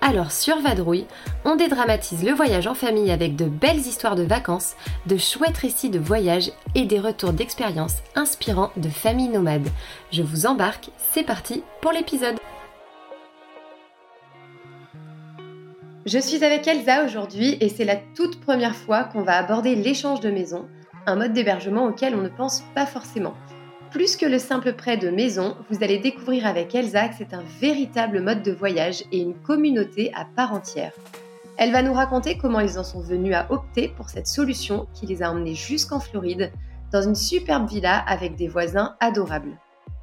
Alors sur Vadrouille, on dédramatise le voyage en famille avec de belles histoires de vacances, de chouettes récits de voyage et des retours d'expériences inspirants de familles nomades. Je vous embarque, c'est parti pour l'épisode. Je suis avec Elsa aujourd'hui et c'est la toute première fois qu'on va aborder l'échange de maison, un mode d'hébergement auquel on ne pense pas forcément. Plus que le simple prêt de maison, vous allez découvrir avec Elsa que c'est un véritable mode de voyage et une communauté à part entière. Elle va nous raconter comment ils en sont venus à opter pour cette solution qui les a emmenés jusqu'en Floride, dans une superbe villa avec des voisins adorables.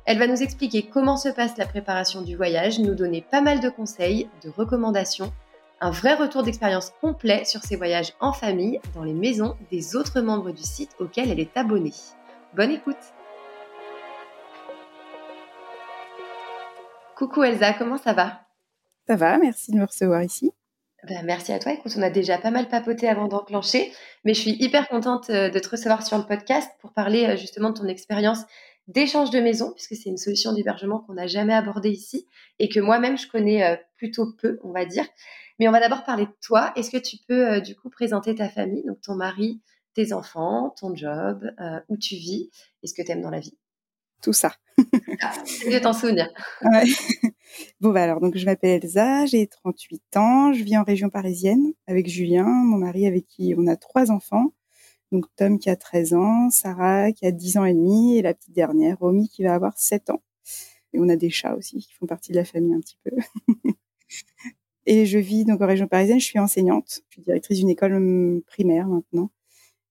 Elle va nous expliquer comment se passe la préparation du voyage, nous donner pas mal de conseils, de recommandations, un vrai retour d'expérience complet sur ses voyages en famille dans les maisons des autres membres du site auquel elle est abonnée. Bonne écoute Coucou Elsa, comment ça va? Ça va, merci de me recevoir ici. Ben, merci à toi. Écoute, on a déjà pas mal papoté avant d'enclencher, mais je suis hyper contente euh, de te recevoir sur le podcast pour parler euh, justement de ton expérience d'échange de maison, puisque c'est une solution d'hébergement qu'on n'a jamais abordée ici et que moi-même je connais euh, plutôt peu, on va dire. Mais on va d'abord parler de toi. Est-ce que tu peux du coup présenter ta famille, donc ton mari, tes enfants, ton job, où tu vis et ce que tu aimes dans la vie? Tout ça. Ah, de t'en souvenir. Bon, bah alors, donc je m'appelle Elsa, j'ai 38 ans, je vis en région parisienne avec Julien, mon mari avec qui on a trois enfants. Donc Tom qui a 13 ans, Sarah qui a 10 ans et demi et la petite dernière, Romy qui va avoir 7 ans. Et on a des chats aussi qui font partie de la famille un petit peu. et je vis donc en région parisienne, je suis enseignante, je suis directrice d'une école hum, primaire maintenant.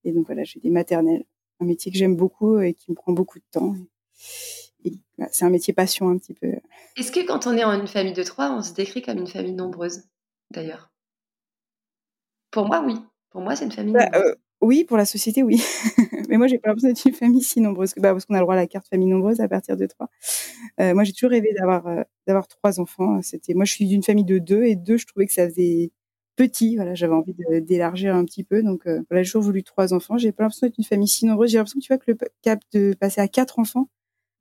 Et donc voilà, j'ai des maternelles, un métier que j'aime beaucoup et qui me prend beaucoup de temps c'est un métier passion un petit peu. Est-ce que quand on est en une famille de trois, on se décrit comme une famille nombreuse, d'ailleurs? Pour moi, oui. Pour moi, c'est une famille bah, euh, oui, pour la société, oui. Mais moi, j'ai pas l'impression d'être une famille si nombreuse, bah, parce qu'on a le droit à la carte famille nombreuse à partir de trois. Euh, moi, j'ai toujours rêvé d'avoir euh, d'avoir trois enfants. C'était, moi, je suis d'une famille de deux et deux, je trouvais que ça faisait petit. Voilà, j'avais envie d'élargir un petit peu, donc voilà, j'ai toujours voulu trois enfants. J'ai pas l'impression d'être une famille si nombreuse. J'ai l'impression, tu vois, que le cap de passer à quatre enfants,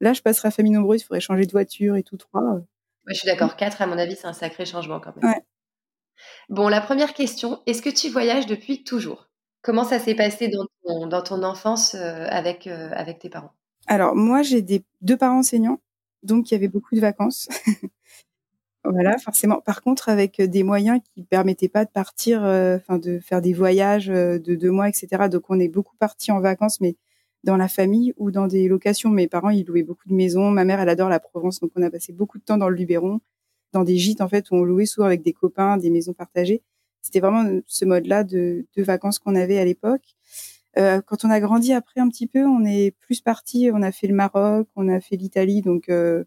Là, je passerai à famille nombreuse, il faudrait changer de voiture et tout trois. je suis d'accord. Quatre, à mon avis, c'est un sacré changement quand même. Bon, la première question, est-ce que tu voyages depuis toujours? Comment ça s'est passé dans ton, dans ton enfance euh, avec, euh, avec tes parents? Alors, moi, j'ai des, deux parents enseignants, donc il y avait beaucoup de vacances. voilà, forcément. Par contre, avec des moyens qui ne permettaient pas de partir, euh, de faire des voyages de deux mois, etc. Donc, on est beaucoup partis en vacances, mais dans la famille ou dans des locations. Mes parents, ils louaient beaucoup de maisons. Ma mère, elle adore la Provence, donc on a passé beaucoup de temps dans le Luberon, dans des gîtes en fait où on louait souvent avec des copains, des maisons partagées. C'était vraiment ce mode-là de, de vacances qu'on avait à l'époque. Euh, quand on a grandi après un petit peu, on est plus parti. On a fait le Maroc, on a fait l'Italie, donc euh,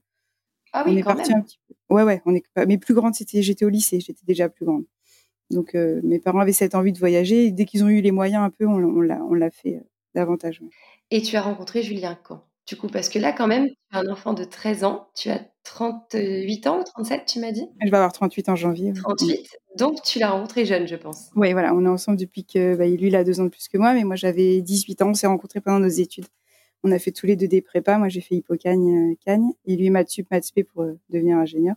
ah oui, on est parti un petit peu. Ouais, ouais, on est. Mais plus grande, c'était. J'étais au lycée, j'étais déjà plus grande. Donc euh, mes parents avaient cette envie de voyager. dès qu'ils ont eu les moyens un peu, on, on l'a, on l'a fait davantage. Et tu as rencontré Julien quand? Du coup, parce que là, quand même, tu as un enfant de 13 ans, tu as 38 ans ou 37, tu m'as dit? Je vais avoir 38 en janvier. 38. Donc, tu l'as rencontré jeune, je pense. Oui, voilà, on est ensemble depuis que bah, lui, il a deux ans de plus que moi, mais moi, j'avais 18 ans. On s'est rencontrés pendant nos études. On a fait tous les deux des prépas. Moi, j'ai fait Hippocagne, euh, Cagne, et lui, maths sup, maths pour euh, devenir ingénieur.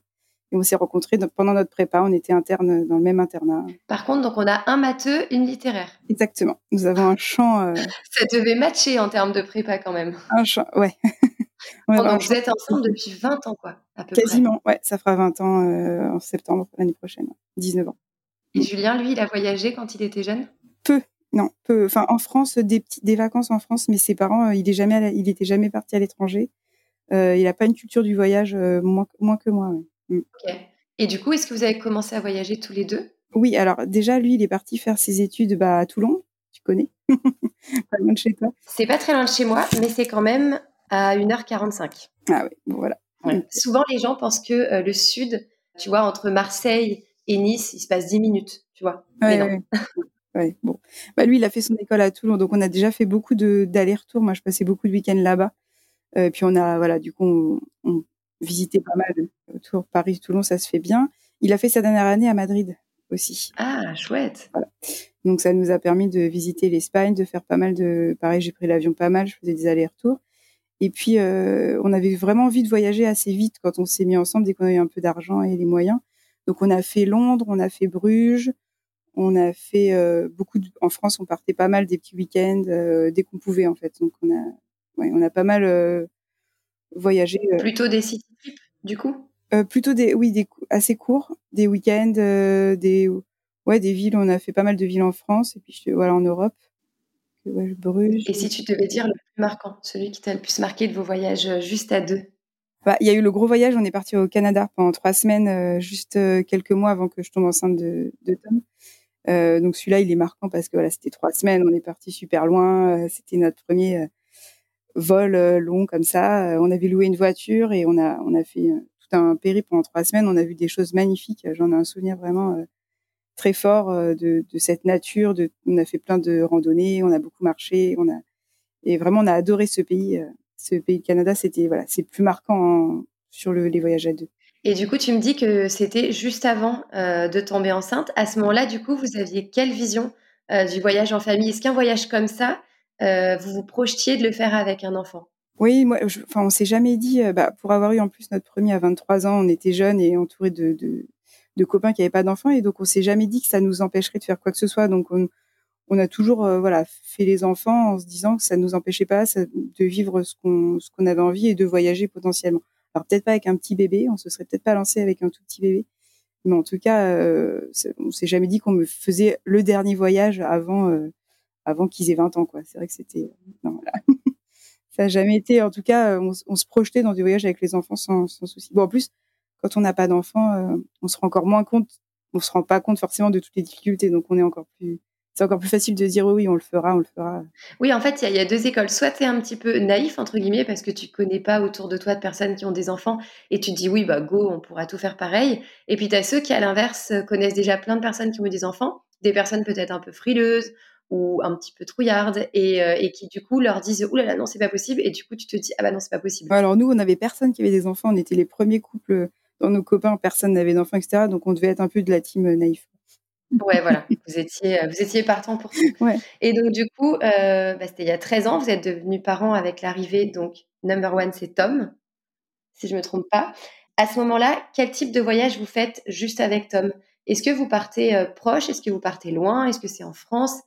Et on s'est rencontrés pendant notre prépa. On était internes dans le même internat. Par contre, donc on a un matheux, une littéraire. Exactement. Nous avons un champ. Euh, Ça devait matcher en termes de prépa quand même. Un champ, ouais. donc vous êtes ensemble depuis 20 ans, quoi, à peu Quasiment, ouais. Ça fera 20 ans euh, en septembre l'année prochaine. 19 ans. Et Julien, lui, il a voyagé quand il était jeune? Peu. Non, peu. Enfin, en France, des, petits, des vacances en France, mais ses parents, euh, il est jamais, il était jamais parti à l'étranger. il n'a pas une culture du voyage moins, moins que moi. Ouais. Mm. Ok. Et du coup, est-ce que vous avez commencé à voyager tous les deux? Oui, alors déjà, lui, il est parti faire ses études bah, à Toulon. Tu connais? Pas loin de chez toi. C'est pas très loin de chez moi, mais c'est quand même à 1h45. Ah oui, bon, voilà. Souvent, les gens pensent que euh, le sud, tu vois, entre Marseille et Nice, il se passe 10 minutes, tu vois. Ouais, ouais. bon. Bah, lui, il a fait son école à Toulon, donc on a déjà fait beaucoup d'allers-retours. Moi, je passais beaucoup de week-ends là-bas. Euh, puis on a, voilà, du coup, on, visitait pas mal autour Paris, Toulon, ça se fait bien. Il a fait sa dernière année à Madrid aussi. Ah, chouette. Voilà. Donc ça nous a permis de visiter l'Espagne, de faire pas mal de, pareil, j'ai pris l'avion pas mal, je faisais des allers-retours. Et puis, euh, on avait vraiment envie de voyager assez vite quand on s'est mis ensemble, dès qu'on a eu un peu d'argent et les moyens. Donc, on a fait Londres, on a fait Bruges, on a fait euh, beaucoup de... En France, on partait pas mal des petits week-ends euh, dès qu'on pouvait, en fait. Donc, on a, ouais, on a pas mal voyagé. Plutôt des trips, du coup Plutôt des, oui, des assez courts, des week-ends, des, ouais, des villes. On a fait pas mal de villes en France et puis voilà en Europe. Ouais, Bruges. Et si tu devais dire le plus marquant, celui qui t'a le plus marqué de vos voyages juste à deux? Bah, il y a eu le gros voyage. On est parti au Canada pendant trois semaines, euh, juste euh, quelques mois avant que je tombe enceinte de, de Tom. Euh, donc celui-là, il est marquant parce que voilà, c'était trois semaines. On est parti super loin. c'était notre premier vol long comme ça. on avait loué une voiture et on a on a fait tout un périple pendant trois semaines. On a vu des choses magnifiques. J'en ai un souvenir vraiment très fort de, cette nature. On a fait plein de randonnées. On a beaucoup marché. On a et vraiment on a adoré ce pays ce pays Canada, c'était voilà, c'est plus marquant sur le, les voyages à deux. Et du coup, tu me dis que c'était juste avant euh, de tomber enceinte. À ce moment-là, du coup, vous aviez quelle vision euh, du voyage en famille? Est-ce qu'un voyage comme ça, euh, vous vous projetiez de le faire avec un enfant Oui, moi, enfin, on s'est jamais dit. Bah, pour avoir eu en plus notre premier à 23 ans, on était jeunes et entourés de, de, copains qui n'avaient pas d'enfants, et donc on s'est jamais dit que ça nous empêcherait de faire quoi que ce soit. Donc on, a toujours euh, voilà fait les enfants en se disant que ça ne nous empêchait pas de vivre ce qu'on ce avait envie et de voyager potentiellement. Alors peut-être pas avec un petit bébé, on se serait peut-être pas lancé avec un tout petit bébé, mais en tout cas, euh, on s'est jamais dit qu'on me faisait le dernier voyage avant euh, avant qu'ils aient 20 ans quoi. C'est vrai que c'était non voilà. ça n'a jamais été en tout cas on, se projetait dans des voyages avec les enfants sans, souci. Bon en plus quand on n'a pas d'enfants, on se rend encore moins compte, on se rend pas compte forcément de toutes les difficultés donc on est encore plus c'est encore plus facile de dire oui, on le fera, on le fera. Oui, en fait, il y, a deux écoles. Soit tu es un petit peu naïf, entre guillemets, parce que tu connais pas autour de toi de personnes qui ont des enfants et tu te dis oui, bah go, on pourra tout faire pareil. Et puis tu as ceux qui, à l'inverse, connaissent déjà plein de personnes qui ont des enfants, des personnes peut-être un peu frileuses ou un petit peu trouillardes et, euh, et qui du coup leur disent ouh là là non c'est pas possible et du coup tu te dis ah bah non c'est pas possible. Alors nous on avait personne qui avait des enfants, on était les premiers couples dans nos copains, personne n'avait d'enfants etc. Donc on devait être un peu de la team naïf. Ouais, voilà, vous étiez, euh, vous étiez partant pour tout. Ouais. Et donc, du coup, euh, bah, c'était il y a 13 ans, vous êtes devenus parents avec l'arrivée, donc, number one, c'est Tom, si je me trompe pas. À ce moment-là, quel type de voyage vous faites juste avec Tom? Est-ce que vous partez euh, proche? Est-ce que vous partez loin? Est-ce que c'est en France?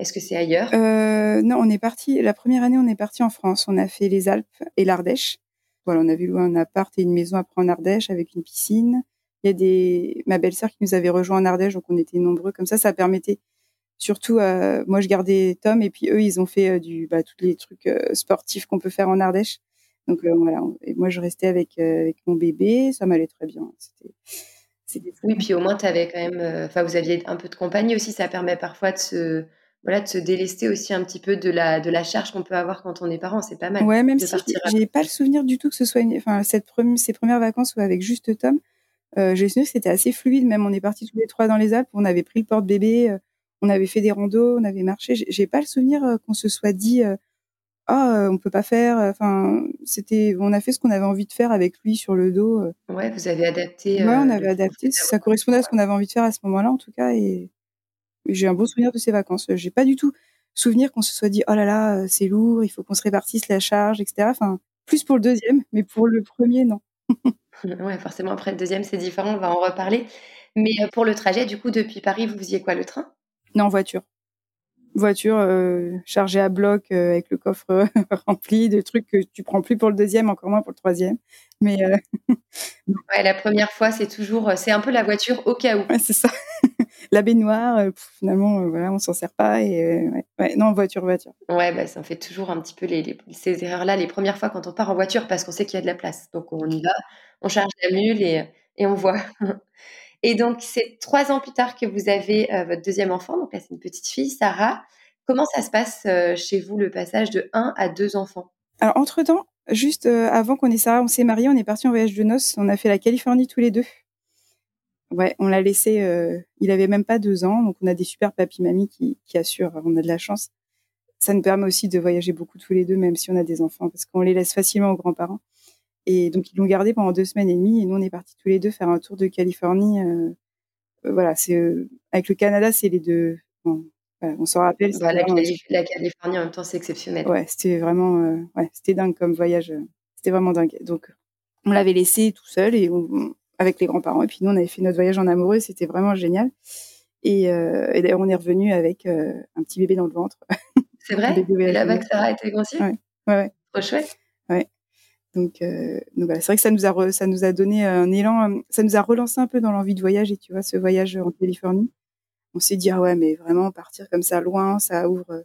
Est-ce que c'est ailleurs? Euh, Non, on est parti, la première année, on est parti en France. On a fait les Alpes et l'Ardèche. Voilà, on avait loué un appart et une maison après en Ardèche avec une piscine. Il y a des ma belle-sœur qui nous avait rejoint en Ardèche, donc on était nombreux comme ça. Ça permettait surtout, euh, moi je gardais Tom et puis eux ils ont fait euh, du bah, tous les trucs sportifs qu'on peut faire en Ardèche. Donc voilà, et moi je restais avec avec mon bébé, ça m'allait très bien. C'était oui, puis au moins tu avais quand même, enfin vous aviez un peu de compagnie aussi. Ça permet parfois de se voilà, de se délester aussi un petit peu de la, de la charge qu'on peut avoir quand on est parent. C'est pas mal. Ouais, même si j'ai pas le souvenir du tout que ce soit, enfin, cette ces premières vacances ou avec juste Tom, euh, j'ai que c'était assez fluide. Même on est partis tous les trois dans les Alpes, on avait pris le porte-bébé, euh, on avait fait des randos, on avait marché. J'ai pas le souvenir euh, qu'on se soit dit ah on peut pas faire. Enfin c'était, on a fait ce qu'on avait envie de faire avec lui sur le dos. Ouais, vous avez adapté. ouais, on avait adapté. Ça correspondait à ce qu'on avait envie de faire à ce moment-là en tout cas. Et j'ai un bon souvenir de ces vacances. J'ai pas du tout souvenir qu'on se soit dit oh là là c'est lourd, il faut qu'on se répartisse la charge, etc. Enfin plus pour le deuxième, mais pour le premier non. Ouais, forcément, après le deuxième, c'est différent, on va en reparler. Mais euh, pour le trajet, du coup, depuis Paris, vous faisiez quoi, le train? Non, voiture. Voiture euh, chargée à bloc euh, avec le coffre rempli de trucs que tu prends plus pour le deuxième, encore moins pour le troisième. Mais ouais, la première fois, c'est toujours, c'est un peu la voiture au cas où. Ouais, c'est ça. la baignoire, finalement, voilà, on s'en sert pas. Et ouais, non, voiture, voiture. Ouais, bah, ça fait toujours un petit peu les, ces erreurs-là les premières fois quand on part en voiture parce qu'on sait qu'il y a de la place. Donc on y va, on charge la mule et, et on voit. et donc, c'est trois ans plus tard que vous avez euh, votre deuxième enfant. Donc là, c'est une petite fille, Sarah. Comment ça se passe euh, chez vous, le passage de un à deux enfants? Alors, entre-temps, juste euh, avant qu'on ait Sarah, on s'est mariés, on est parti en voyage de noces. On a fait la Californie tous les deux. Ouais, on l'a laissé. Euh, il avait même pas deux ans, donc on a des super papy mamie qui, qui assurent. On a de la chance. Ça nous permet aussi de voyager beaucoup tous les deux, même si on a des enfants, parce qu'on les laisse facilement aux grands-parents. Et donc ils l'ont gardé pendant deux semaines et demie, et nous on est partis tous les deux faire un tour de Californie. Euh, euh voilà, c'est euh, avec le Canada, c'est les deux. Bon, on s'en rappelle. Bah, la, la, Californie en même temps, c'est exceptionnel. Ouais, c'était vraiment, ouais, c'était dingue comme voyage. C'était vraiment dingue. Donc on l'avait laissé tout seul et on, avec les grands-parents. Et puis nous, on avait fait notre voyage en amoureux, c'était vraiment génial. Et, euh, et d'ailleurs, on est revenu avec euh, un petit bébé dans le ventre. C'est vrai Et là-bas que Sarah était conçue ouais. ouais, ouais. Trop chouette. Ouais. Donc, euh, donc voilà, c'est vrai que ça nous a re, ça nous a donné un élan, ça nous a relancé un peu dans l'envie de voyager, tu vois, ce voyage en Californie. On s'est dit ah ouais, mais vraiment partir comme ça loin, ça ouvre,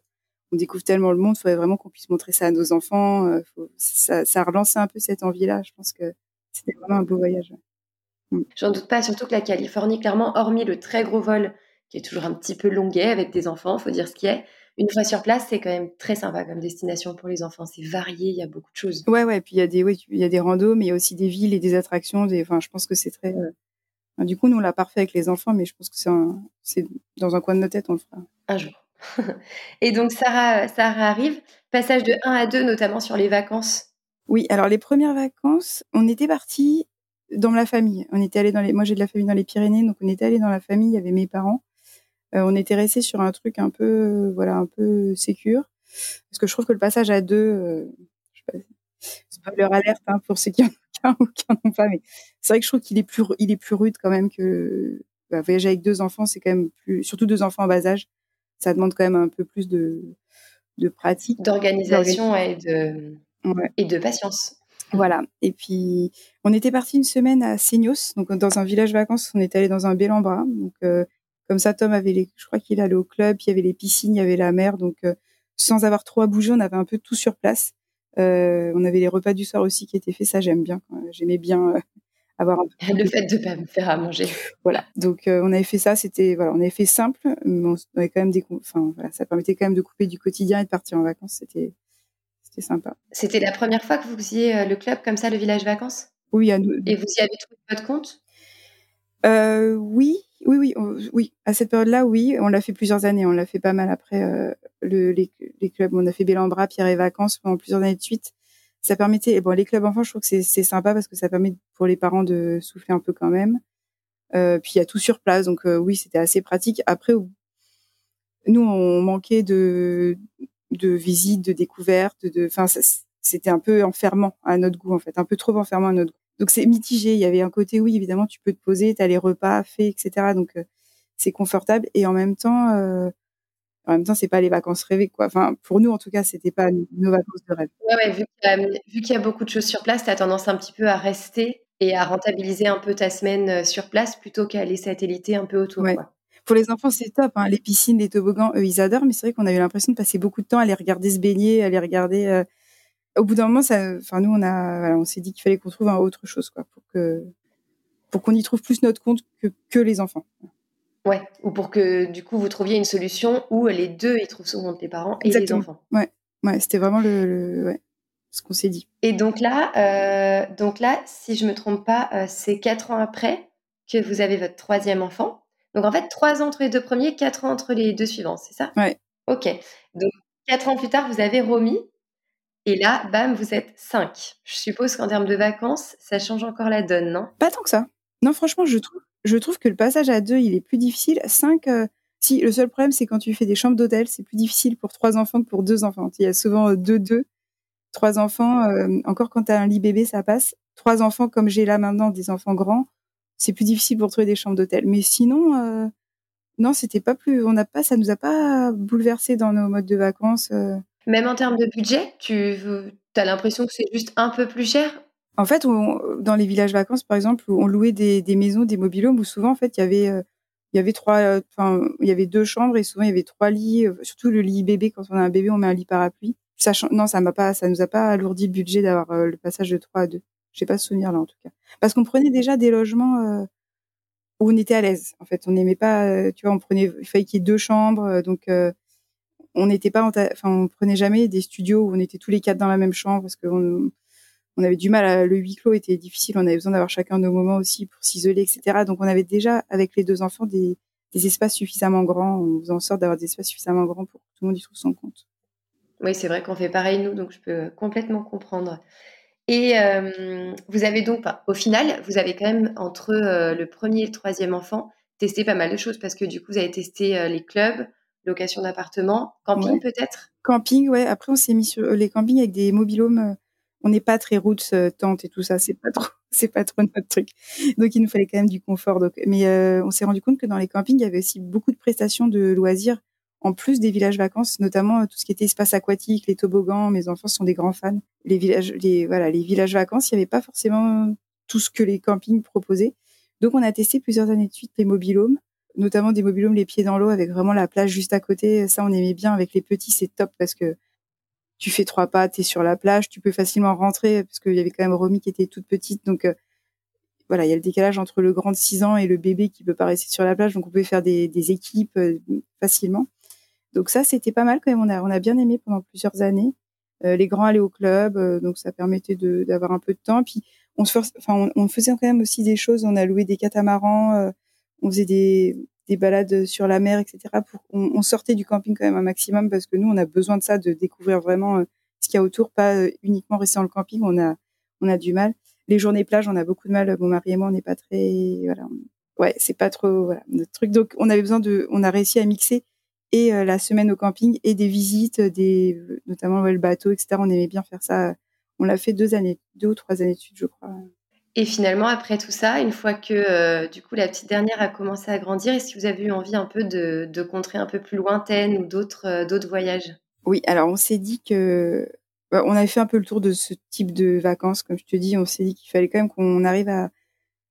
on découvre tellement le monde, il faudrait vraiment qu'on puisse montrer ça à nos enfants. Faut, ça, ça a relancé un peu cette envie-là. Je pense que c'était vraiment un beau voyage. Mm. J'en doute pas, surtout que la Californie, clairement, hormis le très gros vol, qui est toujours un petit peu longuet avec des enfants, faut dire ce qui est. Une fois sur place, c'est quand même très sympa comme destination pour les enfants. C'est varié, il y a beaucoup de choses. Ouais, ouais. Puis il y a des, oui, il y a des randos, mais il y a aussi des villes et des attractions. Des, enfin, je pense que c'est très. Euh, du coup, nous on l'a parfait avec les enfants, mais je pense que c'est, c'est dans un coin de nos têtes, on le fera. Un jour. et donc Sarah, Sarah arrive. Passage de 1 à 2, notamment sur les vacances. Oui, alors les premières vacances, on était partis dans la famille. On était allé dans les, moi j'ai de la famille dans les Pyrénées, donc on était allé dans la famille. Il y avait mes parents. Euh, on était resté sur un truc un peu, voilà, un peu sécure, parce que je trouve que le passage à deux, euh, je sais pas, leur alerte hein, pour ceux qui en, ont qui en ont pas, mais c'est vrai que je trouve qu'il est plus, il est plus rude quand même que bah, voyager avec deux enfants, c'est quand même plus, surtout deux enfants en bas âge, ça demande quand même un peu plus de, de pratique, d'organisation et de, et de patience. Voilà. Et puis, on était parti une semaine à Seignos, donc dans un village vacances. On était allé dans un bel embrun. Donc, euh, comme ça, Tom avait les, je crois qu'il allait au club, il y avait les piscines, il y avait la mer. Donc, euh, sans avoir trop à bouger, on avait un peu tout sur place. Euh, on avait les repas du soir aussi qui étaient faits. Ça, j'aime bien. J'aimais bien avoir un peu... le fait de pas me faire à manger. Voilà. Donc, on avait fait ça. C'était, voilà, on avait fait simple, mais on avait quand même des, enfin, voilà, ça permettait quand même de couper du quotidien et de partir en vacances. C'était, c'était sympa. C'était la première fois que vous faisiez euh, le club comme ça, le village vacances? Oui, à nous. Et vous y avez trouvé votre compte? Euh, Oui, oui, oui, oui. À cette période-là, oui. On l'a fait plusieurs années. On l'a fait pas mal après euh, le, les, les, clubs. On a fait Bélambra, Pierre et Vacances pendant plusieurs années de suite. Ça permettait. Bon, les clubs enfants, je trouve que c'est sympa parce que ça permet pour les parents de souffler un peu quand même. Euh, puis il y a tout sur place, donc euh, oui, c'était assez pratique. Après, nous, on manquait de de visites, de découvertes, de, enfin, c'était un peu enfermant à notre goût en fait, un peu trop enfermant à notre goût. Donc c'est mitigé. Il y avait un côté oui, évidemment, tu peux te poser, tu as les repas faits, etc. Donc euh, c'est confortable et en même temps, euh, en même temps, c'est pas les vacances rêvées quoi. Enfin, pour nous en tout cas, c'était pas nos vacances de rêve. Ouais, ouais vu qu'il y, a beaucoup de choses sur place, tu as tendance un petit peu à rester et à rentabiliser un peu ta semaine euh, sur place plutôt qu'à aller satelliter un peu autour. Ouais. Quoi. Pour les enfants, c'est top. Hein. Les piscines, les toboggans, eux, ils adorent. Mais c'est vrai qu'on a eu l'impression de passer beaucoup de temps à les regarder se baigner, à les regarder. Euh... Au bout d'un moment, ça, enfin, nous, on a, voilà, on s'est dit qu'il fallait qu'on trouve un autre chose, quoi, pour que, pour qu'on y trouve plus notre compte que, que les enfants. Ouais. Ou pour que, du coup, vous trouviez une solution où les deux y trouvent son compte, les parents et Exactement. les enfants. Ouais. Ouais. C'était vraiment le, le ouais, ce qu'on s'est dit. Et donc là, euh, donc là, si je me trompe pas, euh, c'est quatre ans après que vous avez votre troisième enfant. Donc en fait, trois ans entre les deux premiers, quatre ans entre les deux suivants, c'est ça? Ouais. Ok. Donc quatre ans plus tard, vous avez Romy. Et là, bam, vous êtes cinq. Je suppose qu'en termes de vacances, ça change encore la donne, non? Pas tant que ça. Non, franchement, je trouve, je trouve que le passage à deux, il est plus difficile. Cinq, euh, si, le seul problème, c'est quand tu fais des chambres d'hôtel, c'est plus difficile pour trois enfants que pour deux enfants. Il y a souvent euh, deux, deux. Trois enfants, euh, encore quand tu as un lit bébé, ça passe. Trois enfants, comme j'ai là maintenant, des enfants grands, c'est plus difficile pour trouver des chambres d'hôtel. Mais sinon, euh, non, c'était pas plus. On n'a pas, ça nous a pas bouleversé dans nos modes de vacances. Euh. Même en termes de budget, tu as l'impression que c'est juste un peu plus cher? En fait, dans les villages vacances, par exemple, on louait des, des maisons, des mobilhomes où souvent, en fait, il y avait, euh, il y avait trois, enfin, il y avait deux chambres et souvent il y avait trois lits. surtout le lit bébé, quand on a un bébé, on met un lit parapluie. Ça, non, ça m'a pas, ça nous a pas alourdi le budget d'avoir le passage de 3 à 2. J'ai pas ce souvenir là en tout cas. Parce qu'on prenait déjà des logements euh, où on était à l'aise. En fait, on n'aimait pas, euh, tu vois, on prenait, il fallait qu'il y ait deux chambres, euh, donc on n'était pas, enfin, on prenait jamais des studios où on était tous les quatre dans la même chambre parce que on avait du mal le huis clos était difficile, on avait besoin d'avoir chacun nos moments aussi pour s'isoler, etc. Donc on avait déjà avec les deux enfants des, des espaces suffisamment grands, on faisait en sorte d'avoir des espaces suffisamment grands pour que tout le monde y trouve son compte. Oui, c'est vrai qu'on fait pareil nous, donc je peux complètement comprendre. Et euh, vous avez donc, au final, vous avez quand même entre euh, le premier et le troisième enfant testé pas mal de choses parce que du coup, vous avez testé euh, les clubs, location d'appartements, camping peut-être? Camping, ouais. Après, on s'est mis sur les campings avec des mobilhomes. on n'est pas très roots, tente et tout ça. C'est pas trop, c'est pas trop notre truc. Donc, il nous fallait quand même du confort. Donc, mais on s'est rendu compte que dans les campings, il y avait aussi beaucoup de prestations de loisirs en plus des villages vacances, notamment euh, tout ce qui était espace aquatique, les toboggans. Mes enfants sont des grands fans. Les villages, voilà, les villages vacances, il n'y avait pas forcément tout ce que les campings proposaient. Donc on a testé plusieurs années de suite les mobilhomes, notamment des mobilhomes les pieds dans l'eau avec vraiment la plage juste à côté. Ça on aimait bien avec les petits, c'est top parce que tu fais trois pas, tu es sur la plage, tu peux facilement rentrer parce qu'il y avait quand même Romy qui était toute petite, donc euh, voilà, il y a le décalage entre le grand de 6 ans et le bébé qui peut pas rester sur la plage, donc on pouvait faire des, des équipes euh, facilement. Donc ça, c'était pas mal quand même. On a, on a bien aimé pendant plusieurs années. Euh, les grands allaient au club, euh, donc ça permettait d'avoir un peu de temps. Puis on se enfin, on, faisait quand même aussi des choses. On a loué des catamarans, euh, on faisait des, des balades sur la mer, etc. On, sortait du camping quand même un maximum parce que nous, on a besoin de ça, de découvrir vraiment ce qu'il y a autour, pas uniquement rester dans le camping. On a, on a du mal. Les journées plage, on a beaucoup de mal. Mon mari et moi, on n'est pas très, voilà. Ouais, c'est pas trop, notre truc. Donc, on avait besoin de, on a réussi à mixer et euh, la semaine au camping et des visites, des, notamment le bateau, etc. On aimait bien faire ça. On l'a fait deux années, deux ou trois années de suite, je crois. Et finalement, après tout ça, une fois que euh, du coup la petite dernière a commencé à grandir, est-ce que vous avez eu envie un peu de, de contrées un peu plus lointaines ou d'autres euh, d'autres voyages? Oui, alors on s'est dit que bah, on avait fait un peu le tour de ce type de vacances, comme je te dis. On s'est dit qu'il fallait quand même qu'on arrive à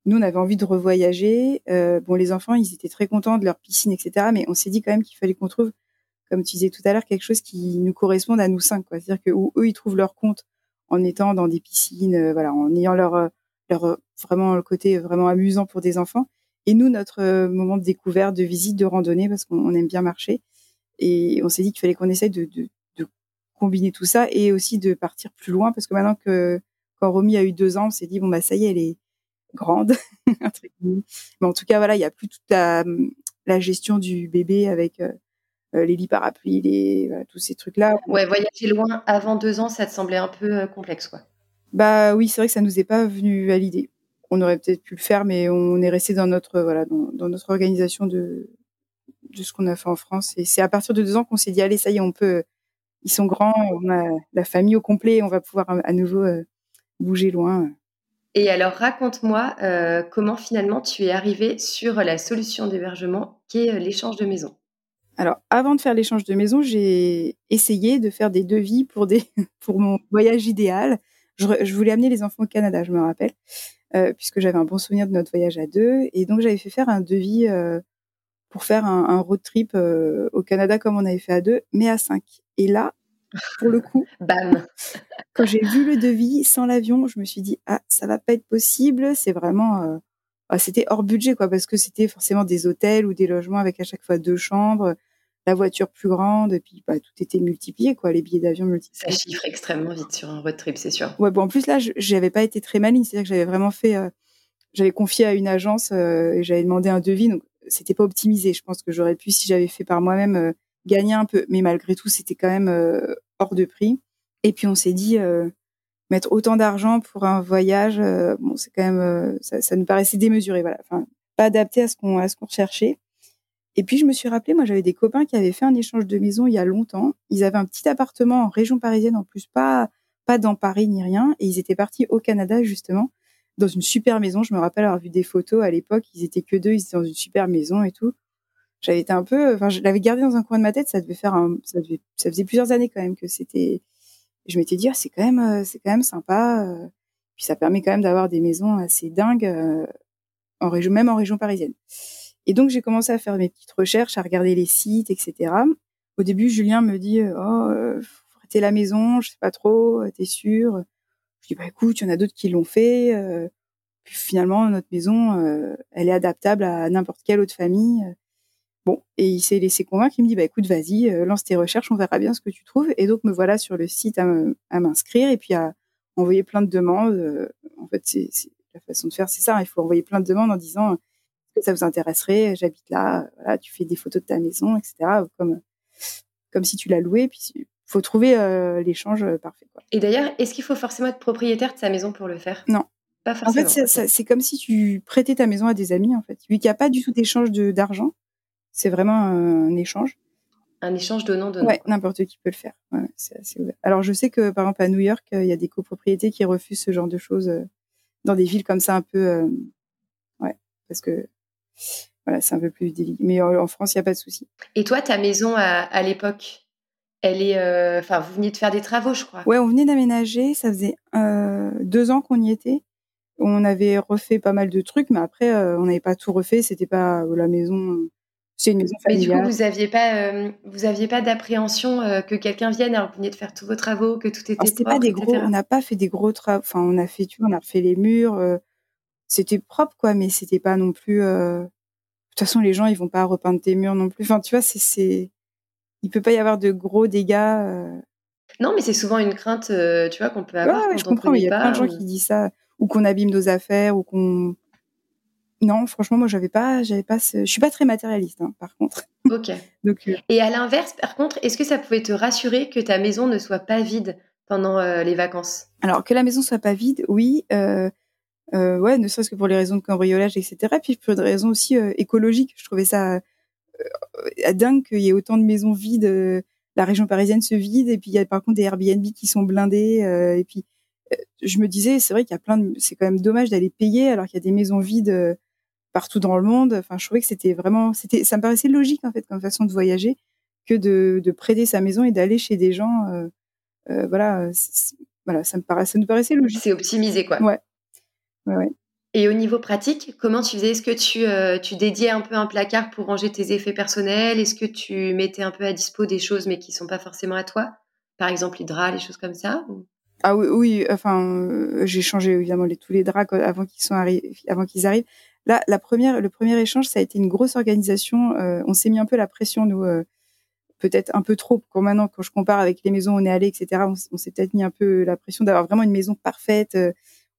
nous, on avait envie de revoyager. Euh, bon, les enfants, ils étaient très contents de leur piscine, etc. Mais on s'est dit quand même qu'il fallait qu'on trouve, comme tu disais tout à l'heure, quelque chose qui nous corresponde à nous cinq. C'est-à-dire que où eux, ils trouvent leur compte en étant dans des piscines, euh, voilà, en ayant leur, euh, leur vraiment le côté vraiment amusant pour des enfants. Et nous, notre moment de découverte, de visite, de randonnée, parce qu'on aime bien marcher. Et on s'est dit qu'il fallait qu'on essaye de, de, de, combiner tout ça et aussi de partir plus loin, parce que maintenant que quand Romy a eu deux ans, on s'est dit bon bah ça y est, elle est grande. Mais en tout cas, voilà, il n'y a plus toute la, gestion du bébé avec euh, euh, les lits parapluies, les, tous ces trucs-là. Ouais, voyager loin avant deux ans, ça te semblait un peu euh, complexe, quoi. Bah oui, c'est vrai que ça nous est pas venu à l'idée. On aurait peut-être pu le faire, mais on est resté dans notre voilà dans, notre organisation de de ce qu'on a fait en France. Et c'est à partir de deux ans qu'on s'est dit allez, ça y est, on peut. Ils sont grands, on a la famille au complet, on va pouvoir à nouveau bouger loin. Et alors, raconte-moi euh, comment finalement tu es arrivé sur la solution d'hébergement qui est euh, l'échange de maison. Alors, avant de faire l'échange de maison, j'ai essayé de faire des devis pour, des, pour mon voyage idéal. Je, voulais amener les enfants au Canada, je me rappelle, euh, puisque j'avais un bon souvenir de notre voyage à deux. Et donc, j'avais fait faire un devis pour faire un, un road trip au Canada comme on avait fait à deux, mais à cinq. Et là, pour le coup. Bam. Quand j'ai vu le devis sans l'avion, je me suis dit ah ça va pas être possible. C'est vraiment euh, ah, c'était hors budget quoi parce que c'était forcément des hôtels ou des logements avec à chaque fois deux chambres, la voiture plus grande et puis bah, tout était multiplié quoi, les billets d'avion multipliés. Ça chiffre extrêmement vite sur un road trip, c'est sûr. Ouais bon en plus là j'avais pas été très maligne, c'est-à-dire que j'avais vraiment fait, euh, j'avais confié à une agence euh, et j'avais demandé un devis donc c'était pas optimisé. Je pense que j'aurais pu si j'avais fait par moi-même gagner un peu, mais malgré tout c'était quand même de prix. Et puis on s'est dit euh, mettre autant d'argent pour un voyage, euh, bon c'est quand même euh, ça, ça, nous paraissait démesuré, voilà, enfin pas adapté à ce qu'on à ce qu'on recherchait. Et puis je me suis rappelé, moi j'avais des copains qui avaient fait un échange de maison il y a longtemps. Ils avaient un petit appartement en région parisienne en plus, pas pas dans Paris ni rien, et ils étaient partis au Canada justement dans une super maison. Je me rappelle avoir vu des photos à l'époque. Ils étaient que deux, ils étaient dans une super maison et tout j'avais été un peu, enfin, je l'avais gardé dans un coin de ma tête. Ça devait faire un, ça devait, ça faisait plusieurs années quand même que c'était. Je m'étais dit, ah, c'est quand même, euh, c'est quand même sympa. Euh, puis ça permet quand même d'avoir des maisons assez dingues euh, même en région parisienne. Et donc j'ai commencé à faire mes petites recherches, à regarder les sites, etc. Au début, Julien me dit, oh, faut la maison, je sais pas trop, t'es sûr? Je dis, bah écoute, il y en a d'autres qui l'ont fait. Puis finalement, notre maison, elle est adaptable à n'importe quelle autre famille. Bon, et il s'est laissé convaincre. Il me dit, bah écoute, vas-y, euh, lance tes recherches, on verra bien ce que tu trouves. Et donc me voilà sur le site à, m'inscrire et puis à envoyer plein de demandes. en fait, c'est la façon de faire, c'est ça. Il faut envoyer plein de demandes en disant que ça vous intéresserait J'habite là. Voilà, tu fais des photos de ta maison, etc. Comme comme si tu l'as loué. Puis il faut trouver l'échange parfait. Quoi. Et d'ailleurs, est-ce qu'il faut forcément être propriétaire de sa maison pour le faire? Non. Pas forcément. En fait, c'est comme si tu prêtais ta maison à des amis. En fait, vu qu'il n'y a pas du tout d'échange d'argent, c'est vraiment un échange. Un échange donnant-donnant. Ouais, n'importe qui peut le faire. Ouais, c'est assez ouvert. Alors, je sais que, par exemple, à New York, il y a des copropriétés qui refusent ce genre de choses dans des villes comme ça, un peu. ouais, parce que voilà, c'est un peu plus délicat. Mais en, France, il n'y a pas de souci. Et toi, ta maison à, l'époque, elle est, euh, enfin, vous veniez de faire des travaux, je crois. Ouais, on venait d'aménager. Ça faisait euh, deux ans qu'on y était. On avait refait pas mal de trucs, mais après, euh, on n'avait pas tout refait. C'était pas la maison. C'est une maison familiale. Mais du coup, vous aviez pas, vous aviez pas d'appréhension que quelqu'un vienne alors vous veniez de faire tous vos travaux, que tout était propre, C'était pas des gros. On n'a pas fait des gros travaux. Enfin, on a fait, tu vois, on a refait les murs. c'était propre, quoi, mais c'était pas non plus de toute façon, les gens, ils vont pas repeindre tes murs non plus. Enfin, tu vois, c'est, il peut pas y avoir de gros dégâts. Euh. Non, mais c'est souvent une crainte, euh, tu vois, qu'on peut avoir. Ouais, je comprends. il y a plein de gens qui disent ça, ou qu'on abîme nos affaires, ou qu'on. Non, franchement, moi, j'avais pas, j'avais pas. Je suis pas très matérialiste, hein, par contre. Ok. Donc. Euh. Et à l'inverse, par contre, est-ce que ça pouvait te rassurer que ta maison ne soit pas vide pendant les vacances? Alors que la maison soit pas vide, oui. Euh, ouais, ne serait-ce que pour les raisons de cambriolage, etc. Puis pour des raisons aussi euh, écologiques. Je trouvais ça euh, dingue qu'il y ait autant de maisons vides. Euh, la région parisienne se vide, et puis il y a par contre des Airbnb qui sont blindés. et puis je me disais, c'est vrai qu'il y a plein de, c'est quand même dommage d'aller payer alors qu'il y a des maisons vides partout dans le monde. Enfin, je trouvais que c'était vraiment, c'était, ça me paraissait logique en fait comme façon de voyager que de, de prêter sa maison et d'aller chez des gens. voilà, voilà, ça me paraissait, ça nous paraissait logique. C'est optimisé quoi. Ouais. Et au niveau pratique, comment tu faisais? Est-ce que tu, euh, tu dédiais un peu un placard pour ranger tes effets personnels? Est-ce que tu mettais un peu à dispo des choses mais qui sont pas forcément à toi? Par exemple, les draps, les choses comme ça Ah oui, oui enfin, euh, j'ai changé évidemment les, tous les draps avant qu'ils sont avant qu'ils arrivent. Là, la première, le premier échange, ça a été une grosse organisation. Euh, on s'est mis un peu la pression, nous, peut-être un peu trop. Quand maintenant, quand je compare avec les maisons où on est allé, etc., on, s'est peut-être mis un peu la pression d'avoir vraiment une maison parfaite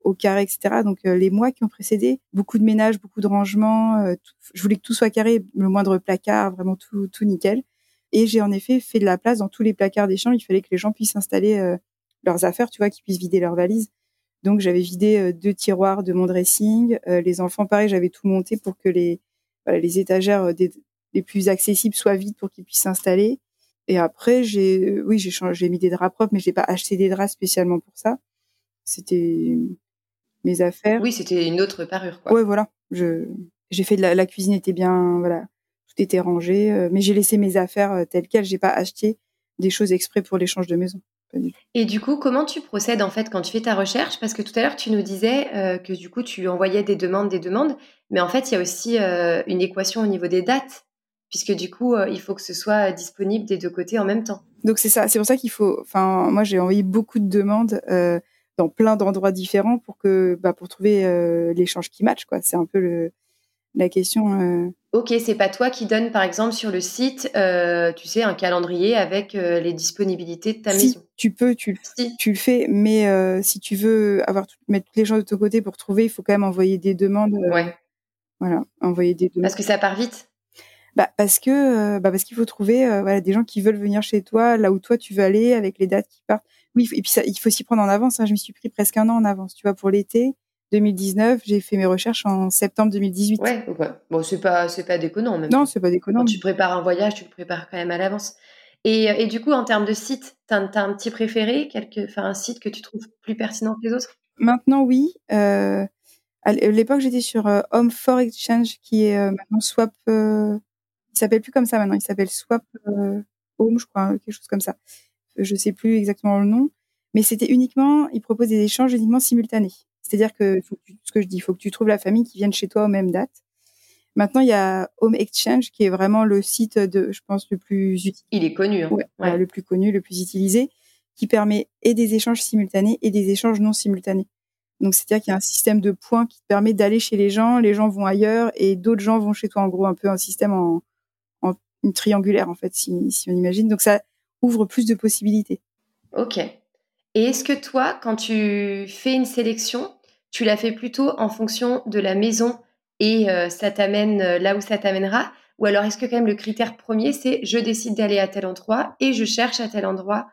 au carré, etc. Donc euh, les mois qui ont précédé, beaucoup de ménage, beaucoup de rangement. Euh, je voulais que tout soit carré, le moindre placard, vraiment tout, tout nickel. Et j'ai en effet fait de la place dans tous les placards des chambres. Il fallait que les gens puissent installer euh, leurs affaires, tu vois, qu'ils puissent vider leurs valises. Donc j'avais vidé deux tiroirs de mon dressing. les enfants, pareil, j'avais tout monté pour que les les étagères des, les plus accessibles soient vides pour qu'ils puissent s'installer. Et après, j'ai, oui, j'ai j'ai mis des draps propres, mais j'ai pas acheté des draps spécialement pour ça. C'était, mes affaires. Oui, c'était une autre parure. Quoi. Ouais, voilà. Je, j'ai fait de la, la, cuisine était bien, voilà, tout était rangé, euh, mais j'ai laissé mes affaires euh, telles quelles. J'ai pas acheté des choses exprès pour l'échange de maison. Et du coup, comment tu procèdes en fait quand tu fais ta recherche? Parce que tout à l'heure, tu nous disais euh, que du coup, tu envoyais des demandes, des demandes, mais en fait, il y a aussi une équation au niveau des dates, puisque du coup, il faut que ce soit disponible des deux côtés en même temps. Donc c'est ça, c'est pour ça qu'il faut. Enfin, moi, j'ai envoyé beaucoup de demandes dans plein d'endroits différents pour que bah, pour trouver euh, l'échange qui match quoi. C'est un peu le la question euh... ok c'est pas toi qui donne par exemple sur le site euh, tu sais un calendrier avec euh, les disponibilités de ta si, maison tu peux tu si. tu le fais mais euh, si tu veux avoir tout, mettre toutes les gens de ton côté pour trouver il faut quand même envoyer des demandes ouais voilà envoyer des demandes parce que ça part vite bah parce que bah parce qu'il faut trouver voilà des gens qui veulent venir chez toi là où toi tu veux aller avec les dates qui partent oui, et puis ça, il faut s'y prendre en avance. Hein. Je me suis pris presque un an en avance. Tu vois, pour l'été 2019, j'ai fait mes recherches en septembre 2018. Ouais, bon, c'est pas, c'est pas déconnant même. Non, c'est pas déconnant. Quand tu prépares un voyage, tu le prépares quand même à l'avance. Et, et, du coup, en termes de site, tu as, un petit préféré, quelque, un site que tu trouves plus pertinent que les autres? Maintenant, oui. Euh, à l'époque, j'étais sur euh, Home for Exchange, qui est euh, maintenant Swap. Euh, il s'appelle plus comme ça maintenant. Il s'appelle Swap euh, Home, je crois, quelque chose comme ça je sais plus exactement le nom, mais c'était uniquement, ils proposent des échanges uniquement simultanés. C'est-à-dire que, faut que ce que je dis, il faut que tu trouves la famille qui vienne chez toi aux mêmes dates. Maintenant, il y a Home Exchange qui est vraiment le site de, je pense, le plus utilisé. Il est connu. Hein. Ouais, le plus connu, le plus utilisé, qui permet et des échanges simultanés et des échanges non simultanés. Donc, c'est-à-dire qu'il y a un système de points qui te permet d'aller chez les gens, les gens vont ailleurs et d'autres gens vont chez toi. En gros, un peu un système en, en une triangulaire, en fait, si, si on imagine. Donc, ça, ouvre plus de possibilités. Ok. Et est-ce que toi, quand tu fais une sélection, tu la fais plutôt en fonction de la maison et euh, ça t'amène euh, là où ça t'amènera Ou alors est-ce que quand même le critère premier, c'est je décide d'aller à tel endroit et je cherche à tel endroit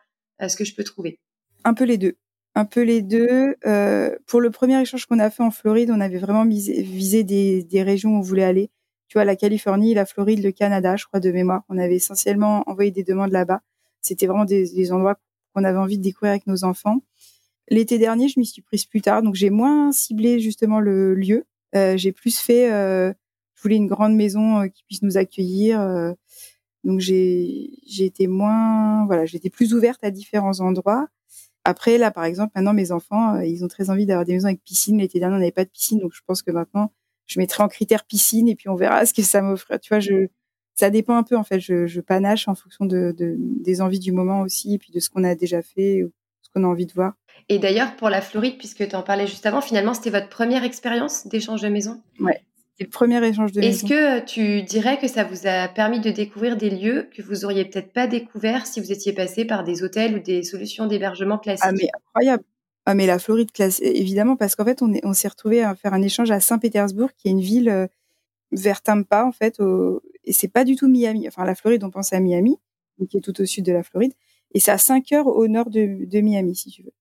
ce que je peux trouver? Un peu les deux. Un peu les deux. Euh, pour le premier échange qu'on a fait en Floride, on avait vraiment visé des, des régions où on voulait aller. Tu vois, la Californie, la Floride, le Canada, je crois, de mémoire. On avait essentiellement envoyé des demandes là-bas. C'était vraiment des, des endroits qu'on avait envie de découvrir avec nos enfants. L'été dernier, je m'y suis prise plus tard, donc j'ai moins ciblé justement le lieu. Euh, j'ai plus fait, euh, je voulais une grande maison euh, qui puisse nous accueillir. Euh, donc j'ai été moins, voilà, j'étais plus ouverte à différents endroits. Après là, par exemple, maintenant mes enfants, ils ont très envie d'avoir des maisons avec piscine. L'été dernier, on n'avait pas de piscine, donc je pense que maintenant, je mettrai en critère piscine et puis on verra ce que ça m'offre. Tu vois, je ça dépend un peu en fait. Je, je panache en fonction de, de, des envies du moment aussi, et puis de ce qu'on a déjà fait, qu'on a envie de voir. Et d'ailleurs, pour la Floride, puisque tu en parlais juste avant, finalement, c'était votre première expérience d'échange de maison? Ouais, c'était le premier échange de maison. Est-ce que tu dirais que ça vous a permis de découvrir des lieux que vous auriez peut-être pas découverts si vous étiez passé par des hôtels ou des solutions d'hébergement classiques? Ah mais incroyable ah mais la Floride, classe, évidemment, parce qu'en fait, on, on s'est retrouvé à faire un échange à Saint-Pétersbourg, qui est une ville euh, vers Tampa, en fait, au, et c'est pas du tout Miami. Enfin, la Floride, on pense à Miami, qui est tout au sud de la Floride, et c'est à 5 heures au nord de, de Miami, si tu veux.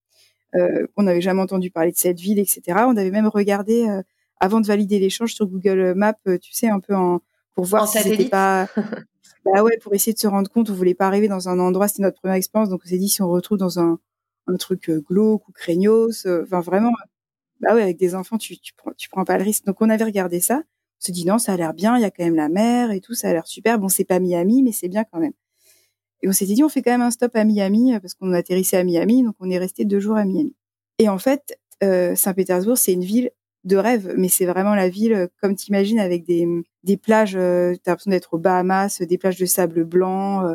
Euh, on n'avait jamais entendu parler de cette ville, etc. On avait même regardé euh, avant de valider l'échange sur Google Maps, euh, tu sais, un peu en pour voir si c'était pas. bah ouais, pour essayer de se rendre compte, on voulait pas arriver dans un endroit. C'était notre première expérience, donc on s'est dit si on retrouve dans un un truc glauque ou craignos, enfin vraiment, bah ouais, avec des enfants, tu tu prends tu prends pas le risque. Donc on avait regardé ça. On se dit non, ça a l'air bien, il y a quand même la mer et tout, ça a l'air super. Bon, c'est pas Miami, mais c'est bien quand même. Et on s'était dit, on fait quand même un stop à Miami parce qu'on atterrissait à Miami, donc on est resté deux jours à Miami. Et en fait, euh, Saint-Pétersbourg, c'est une ville de rêve, mais c'est vraiment la ville euh, comme t'imagines avec des, des plages, euh, t'as l'impression d'être aux Bahamas, des plages de sable blanc, euh,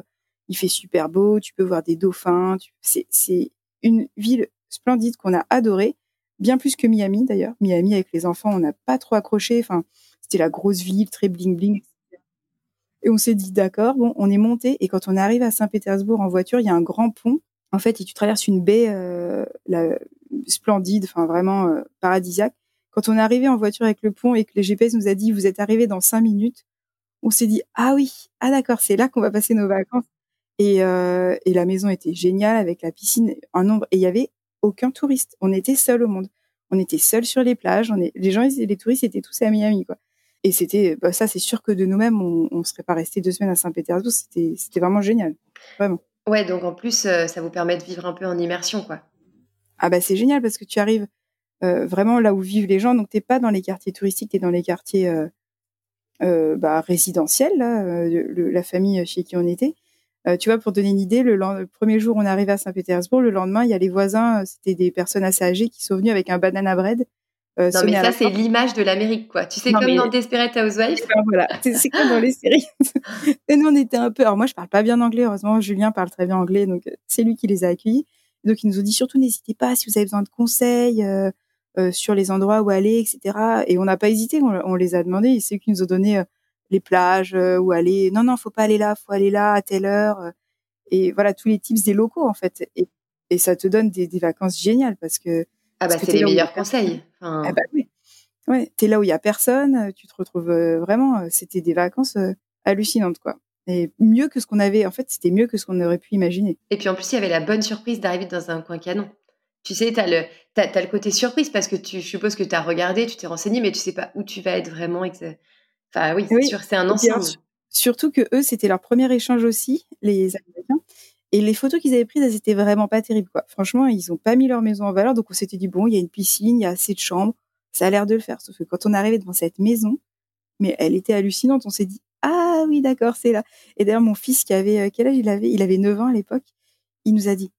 il fait super beau, tu peux voir des dauphins, c'est, c'est une ville splendide qu'on a adorée, bien plus que Miami d'ailleurs. Miami avec les enfants, on n'a pas trop accroché, enfin c'était la grosse ville, très bling bling, et on s'est dit, d'accord, bon, on est monté. Et quand on arrive à Saint-Pétersbourg en voiture, il y a un grand pont. En fait, et tu traverses une baie euh, splendide, enfin vraiment euh, paradisiaque. Quand on est arrivé en voiture avec le pont et que le GPS nous a dit, vous êtes arrivé dans cinq minutes, on s'est dit, ah oui, ah d'accord, c'est là qu'on va passer nos vacances. Et, euh, et la maison était géniale avec la piscine, un nombre. Et il y avait aucun touriste. On était seuls au monde. On était seuls sur les plages. Les gens, les touristes étaient tous à Miami, quoi. Et c'était, bah, ça, c'est sûr que de nous-mêmes, on, on serait pas resté deux semaines à Saint-Pétersbourg. C'était, c'était vraiment génial, vraiment. Ouais, donc en plus, euh, ça vous permet de vivre un peu en immersion, quoi. Ah bah c'est génial parce que tu arrives euh, vraiment là où vivent les gens. Donc t'es pas dans les quartiers touristiques, t'es dans les quartiers euh, bah, résidentiels. Là, la famille chez qui on était. Tu vois, pour donner une idée, le, le, premier jour on est arrivé à Saint-Pétersbourg, le lendemain il y a les voisins, c'était des personnes assez âgées qui sont venues avec un banana bread euh, non, mais ça, c'est l'image de l'Amérique, quoi. Tu sais, comme dans Desperate Housewives. voilà, c'est comme dans les séries. et nous, on était un peu. Alors, moi, je parle pas bien anglais. Heureusement, Julien parle très bien anglais. Donc, euh, c'est lui qui les a accueillis. Donc, ils nous ont dit surtout, n'hésitez pas si vous avez besoin de conseils euh, euh, sur les endroits où aller, etc. Et on n'a pas hésité. On, on, les a demandé. c'est eux qui nous ont donné les plages où aller. Non, non, faut pas aller là. Faut aller là à telle heure. Et voilà, tous les tips des locaux, en fait. Et, et ça te donne des, des vacances géniales parce que ah bah c'est les meilleurs conseils. Enfin... Ah bah oui. Ouais, t'es là où il y a personne, euh, tu te retrouves euh, vraiment. Euh, c'était des vacances hallucinantes quoi. Et mieux que ce qu'on avait. En fait, c'était mieux que ce qu'on aurait pu imaginer. Et puis en plus, il y avait la bonne surprise d'arriver dans un coin canon. Tu sais, t'as le t'as, as le côté surprise parce que tu je suppose que t'as regardé, tu t'es renseigné, mais tu sais pas où tu vas être vraiment. Enfin oui, c'est sûr, c'est un ensemble. surtout que eux, c'était leur premier échange aussi, les Américains. Et les photos qu'ils avaient prises, elles étaient vraiment pas terribles, quoi. Franchement, ils ont pas mis leur maison en valeur, donc on s'était dit, bon, il y a une piscine, il y a assez de chambres, ça a l'air de le faire. Sauf que quand on est arrivé devant cette maison, mais elle était hallucinante, on s'est dit, ah oui, d'accord, c'est là. Et d'ailleurs, mon fils qui avait, euh, quel âge il avait? Il avait 9 ans à l'époque. Il nous a dit,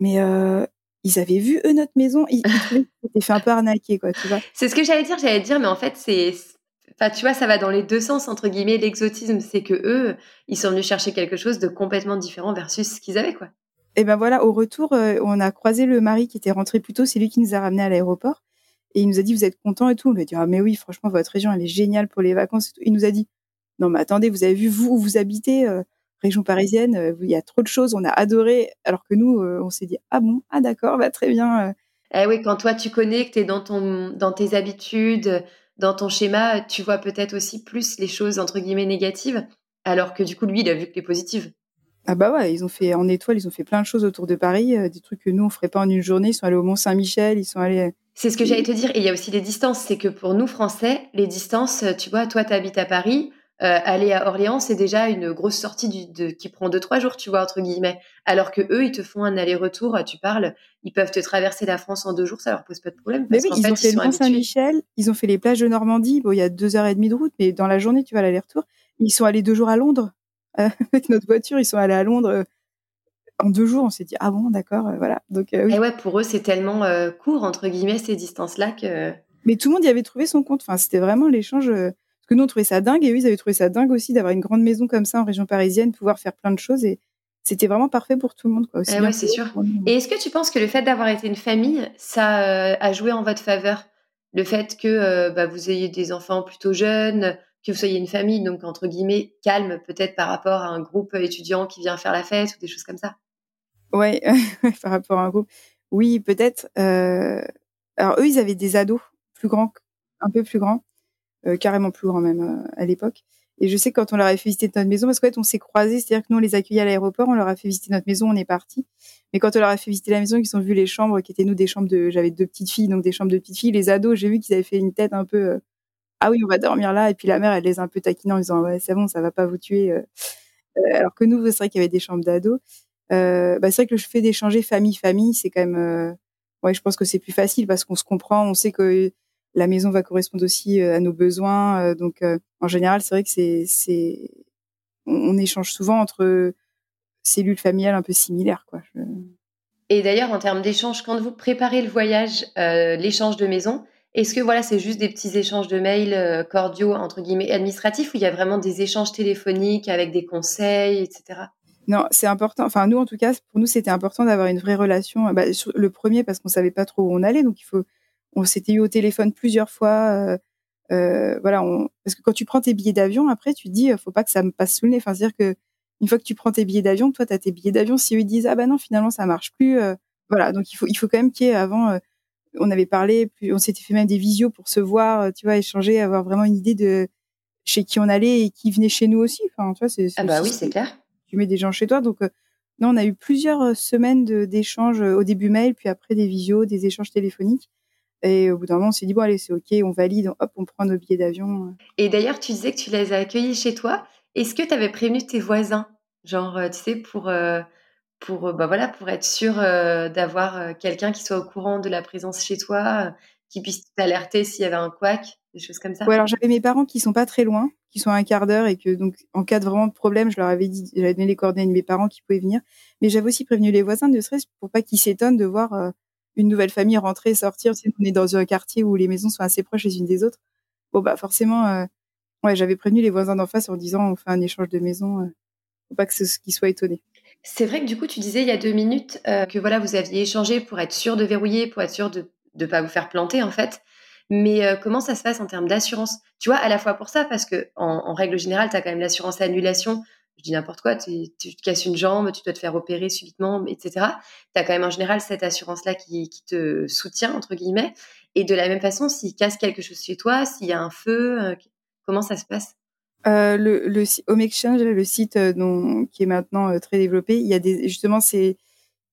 mais euh, ils avaient vu eux notre maison, ils, ils fait un peu arnaquer, quoi. C'est ce que j'allais dire, j'allais dire, mais en fait, c'est, Enfin, tu vois, ça va dans les deux sens, entre guillemets. L'exotisme, c'est que eux, ils sont venus chercher quelque chose de complètement différent versus ce qu'ils avaient, quoi. Et ben voilà, au retour, euh, on a croisé le mari qui était rentré plus tôt. C'est lui qui nous a ramenés à l'aéroport. Et il nous a dit, vous êtes content et tout? On lui a dit, ah, mais oui, franchement, votre région, elle est géniale pour les vacances. Et tout. Il nous a dit, non, mais attendez, vous avez vu, vous, où vous habitez, euh, région parisienne, il y a trop de choses, on a adoré, alors que nous, on s'est dit ah bon, ah d'accord, bah très bien. Eh oui, quand toi tu connais que tu es dans ton dans tes habitudes, dans ton schéma, tu vois peut-être aussi plus les choses entre guillemets négatives, alors que du coup lui il a vu que les positives. Ah bah ouais, ils ont fait en étoile, ils ont fait plein de choses autour de Paris, des trucs que nous on ferait pas en une journée. Ils sont allés au Mont Saint-Michel, ils sont allés. C'est ce que j'allais te dire. Et il y a aussi les distances. C'est que pour nous Français, les distances, tu vois, toi tu habites à Paris, euh, aller à Orléans, c'est déjà une grosse sortie du, de, qui prend deux trois jours, tu vois entre guillemets. Alors que eux, ils te font un aller-retour. Tu parles, ils peuvent te traverser la France en deux jours, ça leur pose pas de problème. mais oui, ils ont fait le Mont Saint-Michel, ils ont fait les plages de Normandie. Bon, il y a deux heures et demie de route, mais dans la journée, tu vas l'aller-retour. Ils sont allés deux jours à Londres euh, avec notre voiture. Ils sont allés à Londres euh, en deux jours. On s'est dit ah bon, d'accord, voilà. Donc oui. Et ouais, pour eux, c'est tellement court entre guillemets ces distances-là que. Mais tout le monde y avait trouvé son compte. Enfin, c'était vraiment l'échange que nous, on trouvait ça dingue et eux, ils avaient trouvé ça dingue aussi d'avoir une grande maison comme ça en région parisienne, pouvoir faire plein de choses et c'était vraiment parfait pour tout le monde. Quoi, aussi eh c'est sûr. Et est-ce que tu penses que le fait d'avoir été une famille, ça euh, a joué en votre faveur? Le fait que euh, bah, vous ayez des enfants plutôt jeunes, que vous soyez une famille, donc entre guillemets, calme peut-être par rapport à un groupe étudiant qui vient faire la fête ou des choses comme ça? Ouais, par rapport à un groupe. Oui, peut-être. Euh... Alors eux, ils avaient des ados plus grands, un peu plus grands. Euh, carrément plus grand même euh, à l'époque. Et je sais que quand on leur a fait visiter notre maison, parce qu'en fait, on s'est croisés, c'est-à-dire que nous, on les accueillait à l'aéroport, on leur a fait visiter notre maison, on est parti. Mais quand on leur a fait visiter la maison, ils ont vu les chambres qui étaient nous des chambres de, j'avais deux petites filles, donc des chambres de petites filles. Les ados, j'ai vu qu'ils avaient fait une tête un peu, euh, ah oui, on va dormir là. Et puis la mère, elle les a un peu taquinant en disant, ouais, c'est bon, ça va pas vous tuer. alors que nous, c'est vrai qu'il y avait des chambres d'ados. bah, c'est vrai que le fait d'échanger famille-famille, c'est quand même, ouais, je pense que c'est plus facile parce qu'on se comprend, on sait que la maison va correspondre aussi euh, à nos besoins. Euh, donc, euh, en général, c'est vrai que c'est, c'est, on, échange souvent entre cellules familiales un peu similaires, quoi. Et d'ailleurs, en termes d'échange, quand vous préparez le voyage, l'échange de maison, est-ce que voilà, c'est juste des petits échanges de mails cordiaux entre guillemets administratifs, ou il y a vraiment des échanges téléphoniques avec des conseils, etc. Non, c'est important. Enfin, nous, en tout cas, pour nous, c'était important d'avoir une vraie relation. Bah, le premier, parce qu'on savait pas trop où on allait, donc il faut on s'était eu au téléphone plusieurs fois. Euh, euh, voilà, on... parce que quand tu prends tes billets d'avion, après, tu te dis, faut pas que ça me passe sous le nez. Enfin, c'est-à-dire que une fois que tu prends tes billets d'avion, toi, tu as tes billets d'avion. Si eux ils disent, ah bah non, finalement, ça marche plus. Euh, voilà, donc il faut, il faut quand même qu'il y ait avant. on avait parlé, on s'était fait même des visios pour se voir, tu vois, échanger, avoir vraiment une idée de chez qui on allait et qui venait chez nous aussi. Enfin, tu vois, c'est. Ah bah oui, c'est clair. Tu mets des gens chez toi, donc. non, on a eu plusieurs semaines d'échanges au début mail, puis après des visios, des échanges téléphoniques. Et au bout d'un moment, on s'est dit, bon, allez, c'est OK, on valide, hop, on prend nos billets d'avion. Et d'ailleurs, tu disais que tu les as accueillis chez toi. Est-ce que tu avais prévenu tes voisins? Genre, euh, tu sais, pour, euh, pour, euh, bah voilà, pour être sûr d'avoir quelqu'un qui soit au courant de la présence chez toi, qui puisse t'alerter s'il y avait un couac, des choses comme ça? Ouais, alors j'avais mes parents qui sont pas très loin, qui sont à un quart d'heure et que, donc, en cas de vraiment de problème, je leur avais dit, j'avais donné les coordonnées de mes parents qui pouvaient venir. Mais j'avais aussi prévenu les voisins, de stress pour pas qu'ils s'étonnent de voir une nouvelle famille rentrer, sortir. Si on est dans un quartier où les maisons sont assez proches les unes des autres. Bon, bah, forcément, euh, ouais, j'avais prévenu les voisins d'en face en disant, on fait un échange de maisons. Euh, faut pas que ce, qu'ils soient étonnés. C'est vrai que du coup, tu disais il y a deux minutes euh, que voilà, vous aviez échangé pour être sûr de verrouiller, pour être sûr de ne pas vous faire planter en fait. Mais comment ça se passe en termes d'assurance? Tu vois, à la fois pour ça, parce que en, règle générale, tu as quand même l'assurance annulation je dis n'importe quoi, tu, te casses une jambe, tu dois te faire opérer subitement, etc. Tu as quand même en général cette assurance-là qui, te soutient, entre guillemets. Et de la même façon, s'il casse quelque chose chez toi, s'il y a un feu, euh, comment ça se passe? Euh, le, le Home Exchange, le site euh, qui est maintenant très développé, il y a justement c'est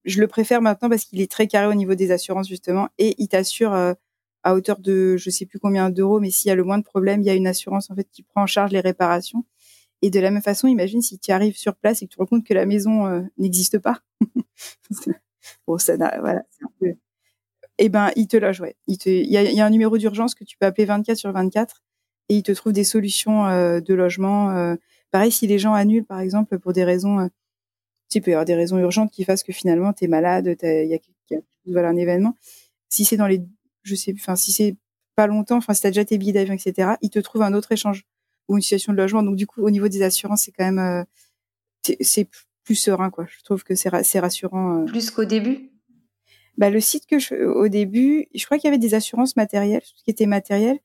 je le préfère maintenant parce qu'il est très carré au niveau des assurances justement et il t'assure à hauteur de je sais plus combien d'euros mais s'il y a le moins de problèmes, il y a une assurance en fait qui prend en charge les réparations et de la même façon, imagine si tu arrives sur place et que tu te rends compte que la maison euh, n'existe pas. bon, ça, voilà, un peu... Eh ben, il te loge, ouais. Il y a, un numéro d'urgence que tu peux appeler 24 sur 24 et il te trouve des solutions euh, de logement. Euh. pareil, si les gens annulent, par exemple, pour des raisons, tu peux y avoir des raisons urgentes qui fassent que finalement tu es malade, il y a, voilà, un événement. Si c'est dans les, je sais, enfin, si c'est pas longtemps, enfin, si t'as déjà tes billets d'avion, etc., il te trouve un autre échange ou une situation de logement. Donc du coup, au niveau des assurances, c'est quand même euh, c'est plus serein, quoi. Je trouve que c'est rassurant. Euh. Plus qu'au début? Bah, le site que je, au début, je crois qu'il y avait des assurances matérielles, tout ce qui était matériel.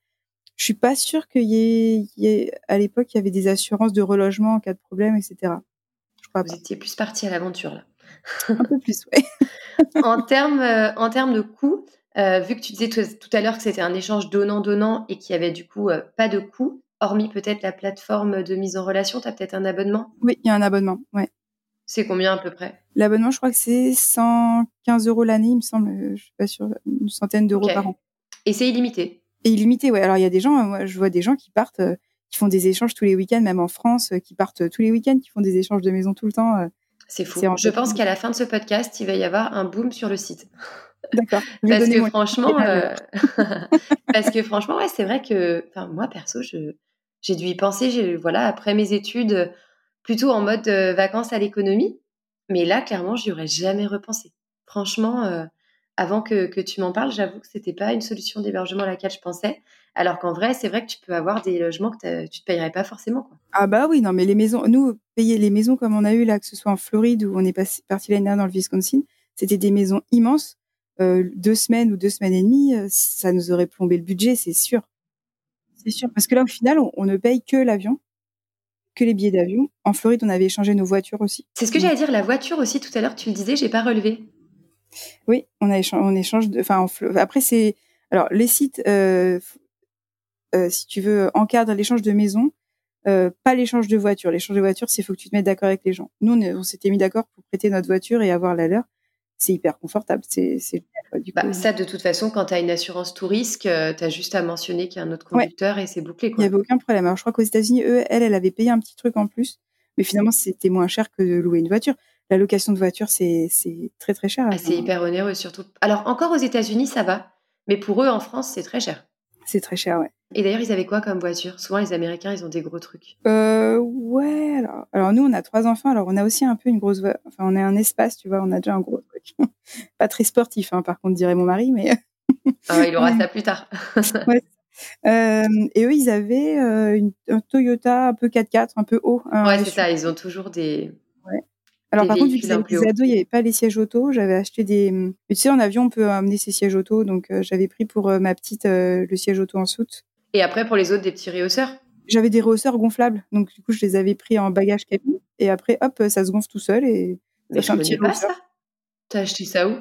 Je suis pas sûre qu'il y, ait, à l'époque il y avait des assurances de relogement en cas de problème, etc. crois Vous étiez plus parti à l'aventure là. Un peu plus, oui. en termes en termes de coûts, vu que tu disais tout, à l'heure que c'était un échange donnant-donnant et qu'il y avait du coup pas de coûts, hormis peut-être la plateforme de mise en relation, tu as peut-être un abonnement? Oui, il y a un abonnement, ouais. C'est combien à peu près? L'abonnement, je crois que c'est 115 euros l'année, il me semble, je suis pas sûre, une centaine d'euros par an. Et c'est illimité? Et illimité, ouais. Alors il y a des gens, moi je vois des gens qui partent, euh, qui font des échanges tous les week-ends, même en France, euh, qui partent tous les week-ends, qui font des échanges de maison tout le temps. Euh. c'est fou. Je pense qu'à la fin de ce podcast, il va y avoir un boom sur le site. D'accord. parce, que franchement, parce que franchement, ouais, c'est vrai que, enfin, moi perso, je, j'ai dû y penser. Voilà, après mes études, plutôt en mode euh, vacances à l'économie. Mais là, clairement, j'y aurais jamais repensé. Franchement, euh, avant que, tu m'en parles, j'avoue que c'était pas une solution d'hébergement à laquelle je pensais. Alors qu'en vrai, c'est vrai que tu peux avoir des logements que tu te payerais pas forcément. Ah bah oui, non, mais les maisons, nous, payer les maisons comme on a eu là, que ce soit en Floride ou on est parti l'année dernière dans le Wisconsin, c'était des maisons immenses. Euh, deux semaines ou deux semaines et demie, ça nous aurait plombé le budget, c'est sûr. C'est sûr, parce que là, au final, on ne paye que l'avion que les billets d'avion. En Floride, on avait échangé nos voitures aussi. C'est ce que j'allais dire, la voiture aussi, tout à l'heure, tu le disais, j'ai pas relevé. Oui, on, a échange, on échange. De, enfin, après, c'est. Alors, les sites, euh, euh, si tu veux, encadrent l'échange de maison, euh, pas l'échange de voitures. L'échange de voitures, c'est faut que tu te mettes d'accord avec les gens. Nous, on, on s'était mis d'accord pour prêter notre voiture et avoir la leur c'est hyper confortable. C'est, bah, ça, de toute façon, quand tu as une assurance tout risque, euh, tu as juste à mentionner qu'il y a un autre conducteur et c'est bouclé. Il n'y avait aucun problème. Alors, je crois qu'aux États-Unis, eux, elle, elle avait payé un petit truc en plus, mais finalement, c'était moins cher que de louer une voiture. La location de voiture, c'est, très, très cher. Ah, c'est hyper onéreux, surtout. Alors, encore aux États-Unis, ça va, mais pour eux, en France, c'est très cher. C'est très cher, ouais. Et d'ailleurs, ils avaient quoi comme voiture? Souvent, les Américains, ils ont des gros trucs. Euh, ouais, alors, alors nous, on a trois enfants, alors on a aussi un peu une grosse... Enfin, on a un espace, tu vois, on a déjà un gros truc. Pas très sportif, hein, par contre, dirait mon mari, mais... ah, il aura ça plus tard. ouais. Euh, et eux, ils avaient euh, une, un Toyota un peu 4x4, un peu haut. ouais, c'est ça, ils ont toujours des... Ouais. Alors par contre, vu qu'ils avaient des ados, il n'y avait pas les sièges auto. J'avais acheté des... Tu sais, en avion, on peut amener ses sièges auto, donc j'avais pris pour ma petite le siège auto en soute. Et après, pour les autres, des petits rehausseurs J'avais des rehausseurs gonflables. Donc, du coup, je les avais pris en bagage cabine. Et après, hop, ça se gonfle tout seul. Et mais je un petit pas ça. T'as acheté ça où?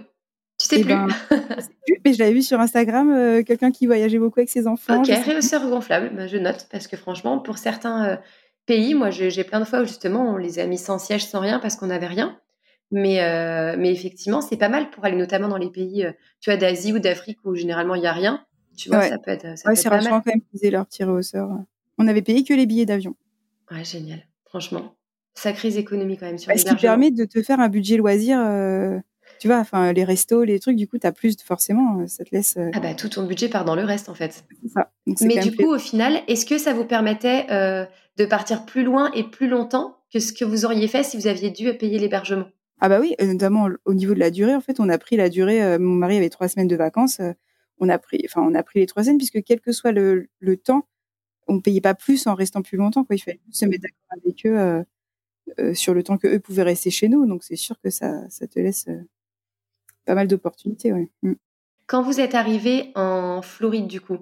Tu sais eh plus? Ben, mais je l'avais vu sur Instagram, euh, quelqu'un qui voyageait beaucoup avec ses enfants. Ok, rehausseur gonflable, ben, je note. Parce que franchement, pour certains euh, pays, moi, j'ai plein de fois où justement, on les a mis sans siège, sans rien, parce qu'on n'avait rien. Mais, euh, mais effectivement, c'est pas mal pour aller notamment dans les pays, tu vois, d'Asie ou d'Afrique où généralement il n'y a rien. Tu vois, ça peut être. Ça ouais, c'est rassurant quand même qu'ils aient leur tiré au sort. On avait payé que les billets d'avion. Ouais, génial. Franchement, sacrées économies quand même sur Ce qui permet de te faire un budget loisir. Euh, tu vois, enfin, les restos, les trucs, du coup, tu as plus, forcément, euh, ça te laisse. Euh, ah bah, tout ton budget part dans le reste, en fait. C'est ça. Mais du coup, au final, est-ce que ça vous permettait de partir plus loin et plus longtemps que ce que vous auriez fait si vous aviez dû payer l'hébergement? Ah bah oui, notamment au niveau de la durée, en fait, on a pris la durée. mon mari avait trois semaines de vacances on a pris, enfin, on a pris les trois scènes puisque quel que soit le, temps, on payait pas plus en restant plus longtemps. Quoi. Il fallait se mettre d'accord avec eux euh, euh, sur le temps que eux pouvaient rester chez nous. Donc c'est sûr que ça, ça te laisse euh, pas mal d'opportunités. Mm. Quand vous êtes arrivé en Floride, du coup,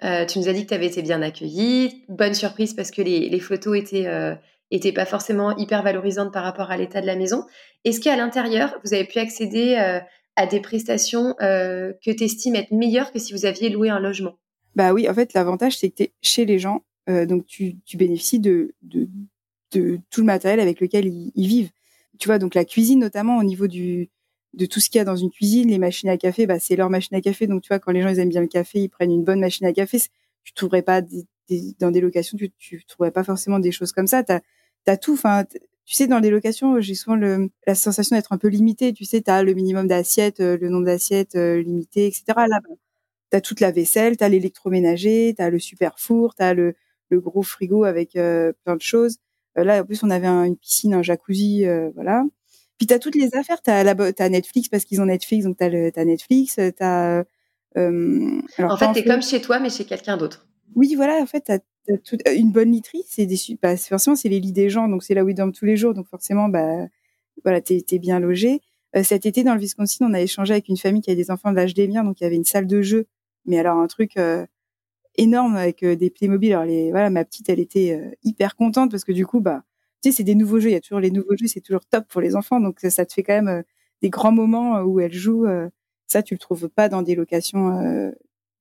tu nous as dit que tu avais été bien accueilli. Bonne surprise parce que les, photos étaient, étaient pas forcément hyper valorisantes par rapport à l'état de la maison. Est-ce qu'à l'intérieur, vous avez pu accéder à des prestations euh, que tu estimes être meilleures que si vous aviez loué un logement? Bah oui, en fait, l'avantage, c'est que tu es chez les gens, euh, donc tu, bénéficies de, tout le matériel avec lequel ils, vivent. Tu vois, donc la cuisine, notamment au niveau de tout ce qu'il y a dans une cuisine, les machines à café, bah, c'est leur machine à café. Donc, tu vois, quand les gens ils aiment bien le café, ils prennent une bonne machine à café. Tu trouverais pas dans des locations, tu, trouverais pas forcément des choses comme ça. Tu as, tout. Enfin, tu sais, dans les locations, j'ai souvent le, la sensation d'être un peu limité. Tu sais, tu as le minimum d'assiettes, euh, le nombre d'assiettes euh, limité, etc. Là, tu as toute la vaisselle, tu as l'électroménager, tu as le super four, tu as le, le, gros frigo avec euh, plein de choses. là, en plus, on avait une piscine, un jacuzzi, voilà. Puis tu as toutes les affaires. Tu as, as, Netflix parce qu'ils ont Netflix, donc tu as, Netflix. As, en fait, tu es comme chez toi, mais chez quelqu'un d'autre. Oui, voilà, en fait, euh, une bonne literie, c'est des bah, forcément c'est les lits des gens, donc c'est là où ils dorment tous les jours, donc forcément bah voilà t'es es bien logé. Euh, cet été dans le Wisconsin, on a échangé avec une famille qui a des enfants de l'âge des miens, donc il y avait une salle de jeu, mais alors un truc euh, énorme avec des Playmobil. Alors les voilà ma petite elle était hyper contente parce que du coup bah tu sais, c'est des nouveaux jeux. Il y a toujours les nouveaux jeux, c'est toujours top pour les enfants. Donc ça te fait quand même des grands moments où elles jouent. ça, tu le trouves pas dans des locations,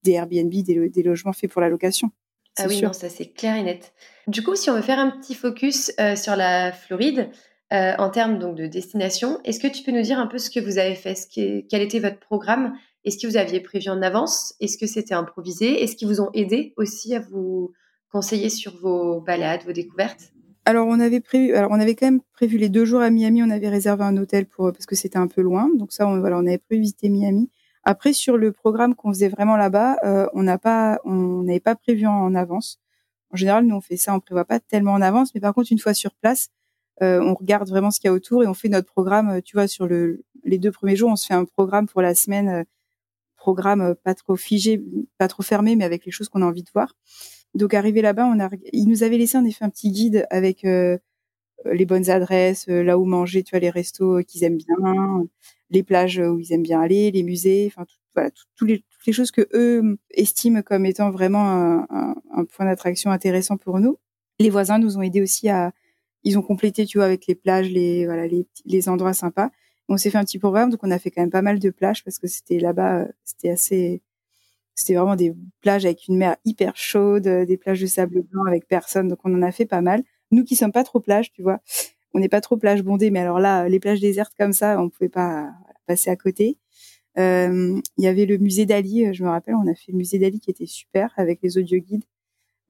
des Airbnb, des, logements faits pour la location. Ah oui, non, ça c'est clair et net. Du coup, si on veut faire un petit focus sur la Floride, en termes donc de destination, est-ce que tu peux nous dire un peu ce que vous avez fait, ce quel était votre programme? Est-ce que vous aviez prévu en avance? Est-ce que c'était improvisé? Est-ce qu'ils vous ont aidé aussi à vous conseiller sur vos balades, vos découvertes? Alors on avait prévu, alors on avait quand même prévu les deux jours à Miami. On avait réservé un hôtel pour parce que c'était un peu loin. Donc ça, on, voilà, on avait prévu visiter Miami. Après sur le programme qu'on faisait vraiment là-bas, euh, on n'a pas, on n'avait pas prévu en, avance. En général, nous on fait ça, on prévoit pas tellement en avance. Mais par contre, une fois sur place, euh, on regarde vraiment ce qu'il y a autour et on fait notre programme. Tu vois, sur le, les deux premiers jours, on se fait un programme pour la semaine euh, programme euh, pas trop figé, pas trop fermé, mais avec les choses qu'on a envie de voir. Donc arrivé là-bas, on a, il nous avait laissé en effet un petit guide avec euh, les bonnes adresses, euh, là où manger, tu vois, les restos qu'ils aiment bien, les plages où ils aiment bien aller, les musées, enfin voilà, toutes les, choses que eux estiment comme étant vraiment un, un, point d'attraction intéressant pour nous. Les voisins nous ont aidés aussi à, ils ont complété, tu vois, avec les plages, les voilà, les, les endroits sympas on s'est fait un petit programme, donc on a fait quand même pas mal de plages parce que c'était là-bas, euh, c'était assez, c'était vraiment des plages avec une mer hyper chaude, euh, des plages de sable blanc avec personne, donc on en a fait pas mal. Nous qui sommes pas trop plages, tu vois, on n'est pas trop plage bondée, mais alors là, les plages désertes comme ça, on pouvait pas passer à côté. Euh, il y avait le musée d'Ali, je me rappelle, on a fait le musée d'Ali qui était super avec les audioguides.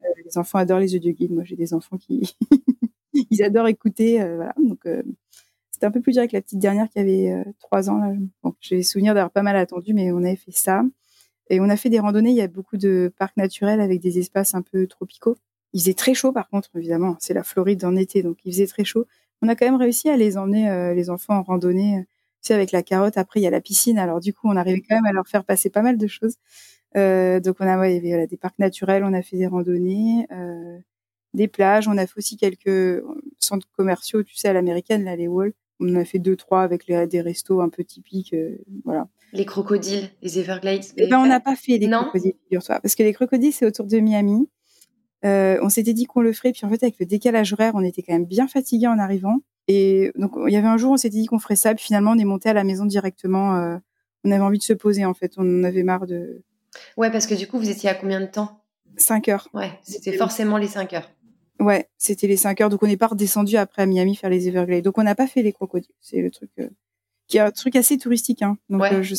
Euh, les enfants adorent les audioguides. Moi, j'ai des enfants qui ils adorent écouter, voilà. Donc c'était un peu plus dur avec la petite dernière qui avait euh, trois ans. Là. Bon, j'ai souvenir d'avoir pas mal attendu, mais on avait fait ça. Et on a fait des randonnées. Il y a beaucoup de parcs naturels avec des espaces un peu tropicaux. Il faisait très chaud, par contre, évidemment. C'est la Floride en été, donc il faisait très chaud. On a quand même réussi à les emmener, euh, les enfants, en randonnée. Euh, tu sais, avec la carotte. Après, il y a la piscine. Alors, du coup, on arrivait quand même à leur faire passer pas mal de choses. Euh, donc, on a, ouais, il y avait des parcs naturels. On a fait des randonnées, euh, des plages. On a fait aussi quelques centres commerciaux, tu sais, à l'américaine, là, les walls on a fait deux trois avec les, des restos un peu typiques, euh, voilà. Les crocodiles, les Everglades. Eh ben, on n'a pas fait les crocodiles, parce que les crocodiles c'est autour de Miami. Euh, on s'était dit qu'on le ferait, puis en fait avec le décalage horaire, on était quand même bien fatigués en arrivant. Et donc il y avait un jour, on s'était dit qu'on ferait ça, puis finalement on est monté à la maison directement. Euh, on avait envie de se poser en fait, on en avait marre de. Ouais, parce que du coup vous étiez à combien de temps? 5 heures. Ouais, c'était forcément les 5 heures. Ouais, c'était les 5 heures. Donc on n'est pas redescendu après à Miami faire les Everglades. Donc on n'a pas fait les crocodiles. C'est le truc euh, qui est un truc assez touristique. Hein. Donc, ouais. Euh, je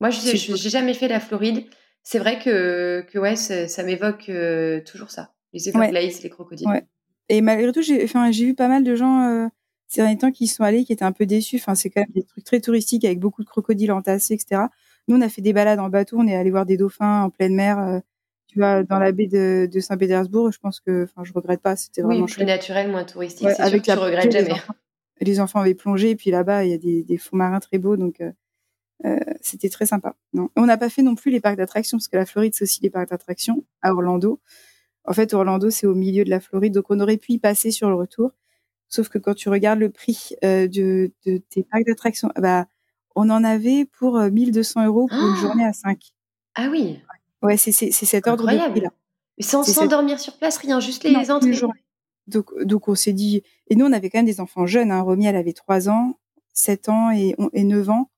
Moi, je j'ai jamais fait la Floride. C'est vrai que, que ouais, ça, m'évoque euh, toujours ça. Les Everglades, les crocodiles. Ouais. Et malgré tout, j'ai vu pas mal de gens ces derniers temps qui y sont allés, qui étaient un peu déçus. Enfin, c'est quand même des trucs très touristiques avec beaucoup de crocodiles entassés, etc. Nous, on a fait des balades en bateau. On est allé voir des dauphins en pleine mer tu vois, dans la baie de, de Saint-Pétersbourg, je pense que, enfin, je regrette pas. C'était vraiment oui, plus naturel, moins touristique. c'est avec sûr que tu regrettes jamais. Les enfants, avaient plongé, et puis là-bas, il y a des, des fonds marins très beaux, donc euh, euh c'était très sympa. Non, on n'a pas fait non plus les parcs d'attractions, parce que la Floride, c'est aussi les parcs d'attractions à Orlando. En fait, Orlando, c'est au milieu de la Floride, donc on aurait pu y passer sur le retour. Sauf que quand tu regardes le prix euh, de, de tes parcs d'attractions, bah, on en avait pour 1200 euh, euros pour une journée à 5. Ah oui. Ouais, c'est cet ordre de prix là. Sans s'endormir sur place, rien, juste les, non, entrées. Donc, donc on s'est dit, et nous on avait quand même des enfants jeunes. Hein. Romy, elle avait 3 ans, 7 ans et, et 9 ans.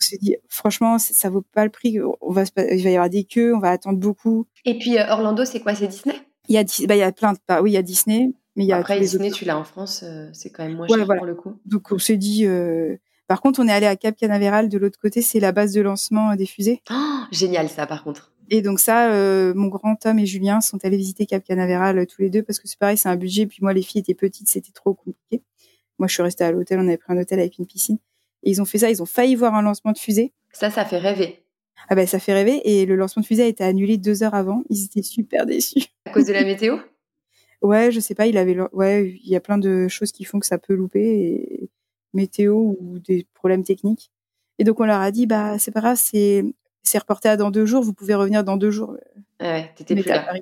On s'est dit, franchement, ça vaut pas le prix. On va, il va y avoir des queues, on va attendre beaucoup. Et puis euh, Orlando, c'est quoi? C'est Disney? Il y a, bah, il y a plein de, bah, oui, il y a Disney, mais il y a après Disney, tu l'as en France, euh, c'est quand même moins cher pour le coup. Donc on s'est dit, euh, par contre, on est allé à Cap Canaveral de l'autre côté, c'est la base de lancement des fusées. Oh, génial ça, par contre. Et donc ça, euh, mon grand Tom et Julien sont allés visiter Cap Canaveral tous les deux parce que c'est pareil, c'est un budget. Puis moi, les filles étaient petites, c'était trop compliqué. Moi, je suis restée à l'hôtel, on avait pris un hôtel avec une piscine. Et ils ont fait ça, ils ont failli voir un lancement de fusée. Ça, ça fait rêver. Ah ben, ça fait rêver. Et le lancement de fusée a été annulé deux heures avant. Ils étaient super déçus. À cause de la météo? Ouais, je sais pas. Il avait, ouais, il y a plein de choses qui font que ça peut louper, et... météo ou des problèmes techniques. Et donc on leur a dit, bah c'est pas grave, c'est c'est reporté à dans deux jours, vous pouvez revenir dans deux jours. ouais, t'étais plus là.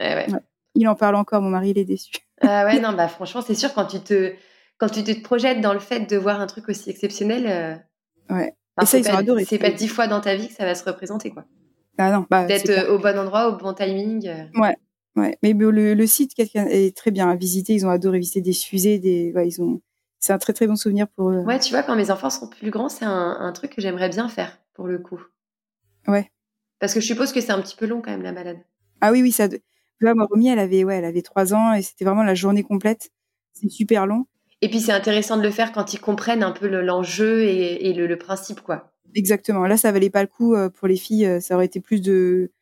ouais. Il en parle encore, mon mari, il est déçu. Ah ouais, non, bah franchement, c'est sûr, quand tu te, quand tu te projettes dans le fait de voir un truc aussi exceptionnel. Euh... Ouais. Ça, ils adoré. C'est pas dix fois dans ta vie que ça va se représenter, quoi. Ah non, bah. D'être euh, au bon endroit, au bon timing. Euh. Ouais. Ouais, mais le, le site est très bien à visiter. Ils ont adoré visiter des fusées, des, ouais, ils ont. C'est un très très bon souvenir pour eux. Ouais, tu vois, quand mes enfants sont plus grands, c'est un, un, truc que j'aimerais bien faire pour le coup. Ouais. Parce que je suppose que c'est un petit peu long quand même la balade. Ah oui, oui, ça. Tu vois, ma Romy, elle avait, ouais, elle avait trois ans et c'était vraiment la journée complète. C'est super long. Et puis c'est intéressant de le faire quand ils comprennent un peu l'enjeu et, et le, le, principe, quoi. Exactement. Là, ça valait pas le coup euh, pour les filles. Euh, ça aurait été plus de.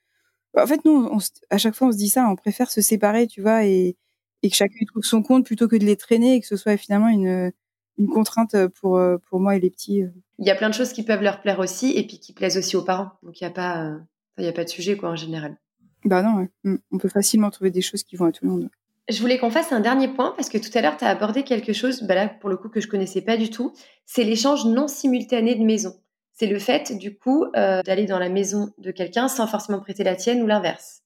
En fait, nous, on, à chaque fois, on se dit ça. On préfère se séparer, tu vois, et, et que chacun trouve son compte plutôt que de les traîner et que ce soit finalement une, une contrainte pour, euh, pour moi et les petits. Il y a plein de choses qui peuvent leur plaire aussi et puis qui plaisent aussi aux parents. Donc il n'y a pas, il y a pas de sujet quoi en général. Bah non, ouais. Mm. on peut facilement trouver des choses qui vont à tout le monde. Je voulais qu'on fasse un dernier point parce que tout à l'heure, tu as abordé quelque chose, bah là, pour le coup, que je connaissais pas du tout. C'est l'échange non simultané de maisons. C'est le fait, du coup, euh, d'aller dans la maison de quelqu'un sans forcément prêter la tienne ou l'inverse.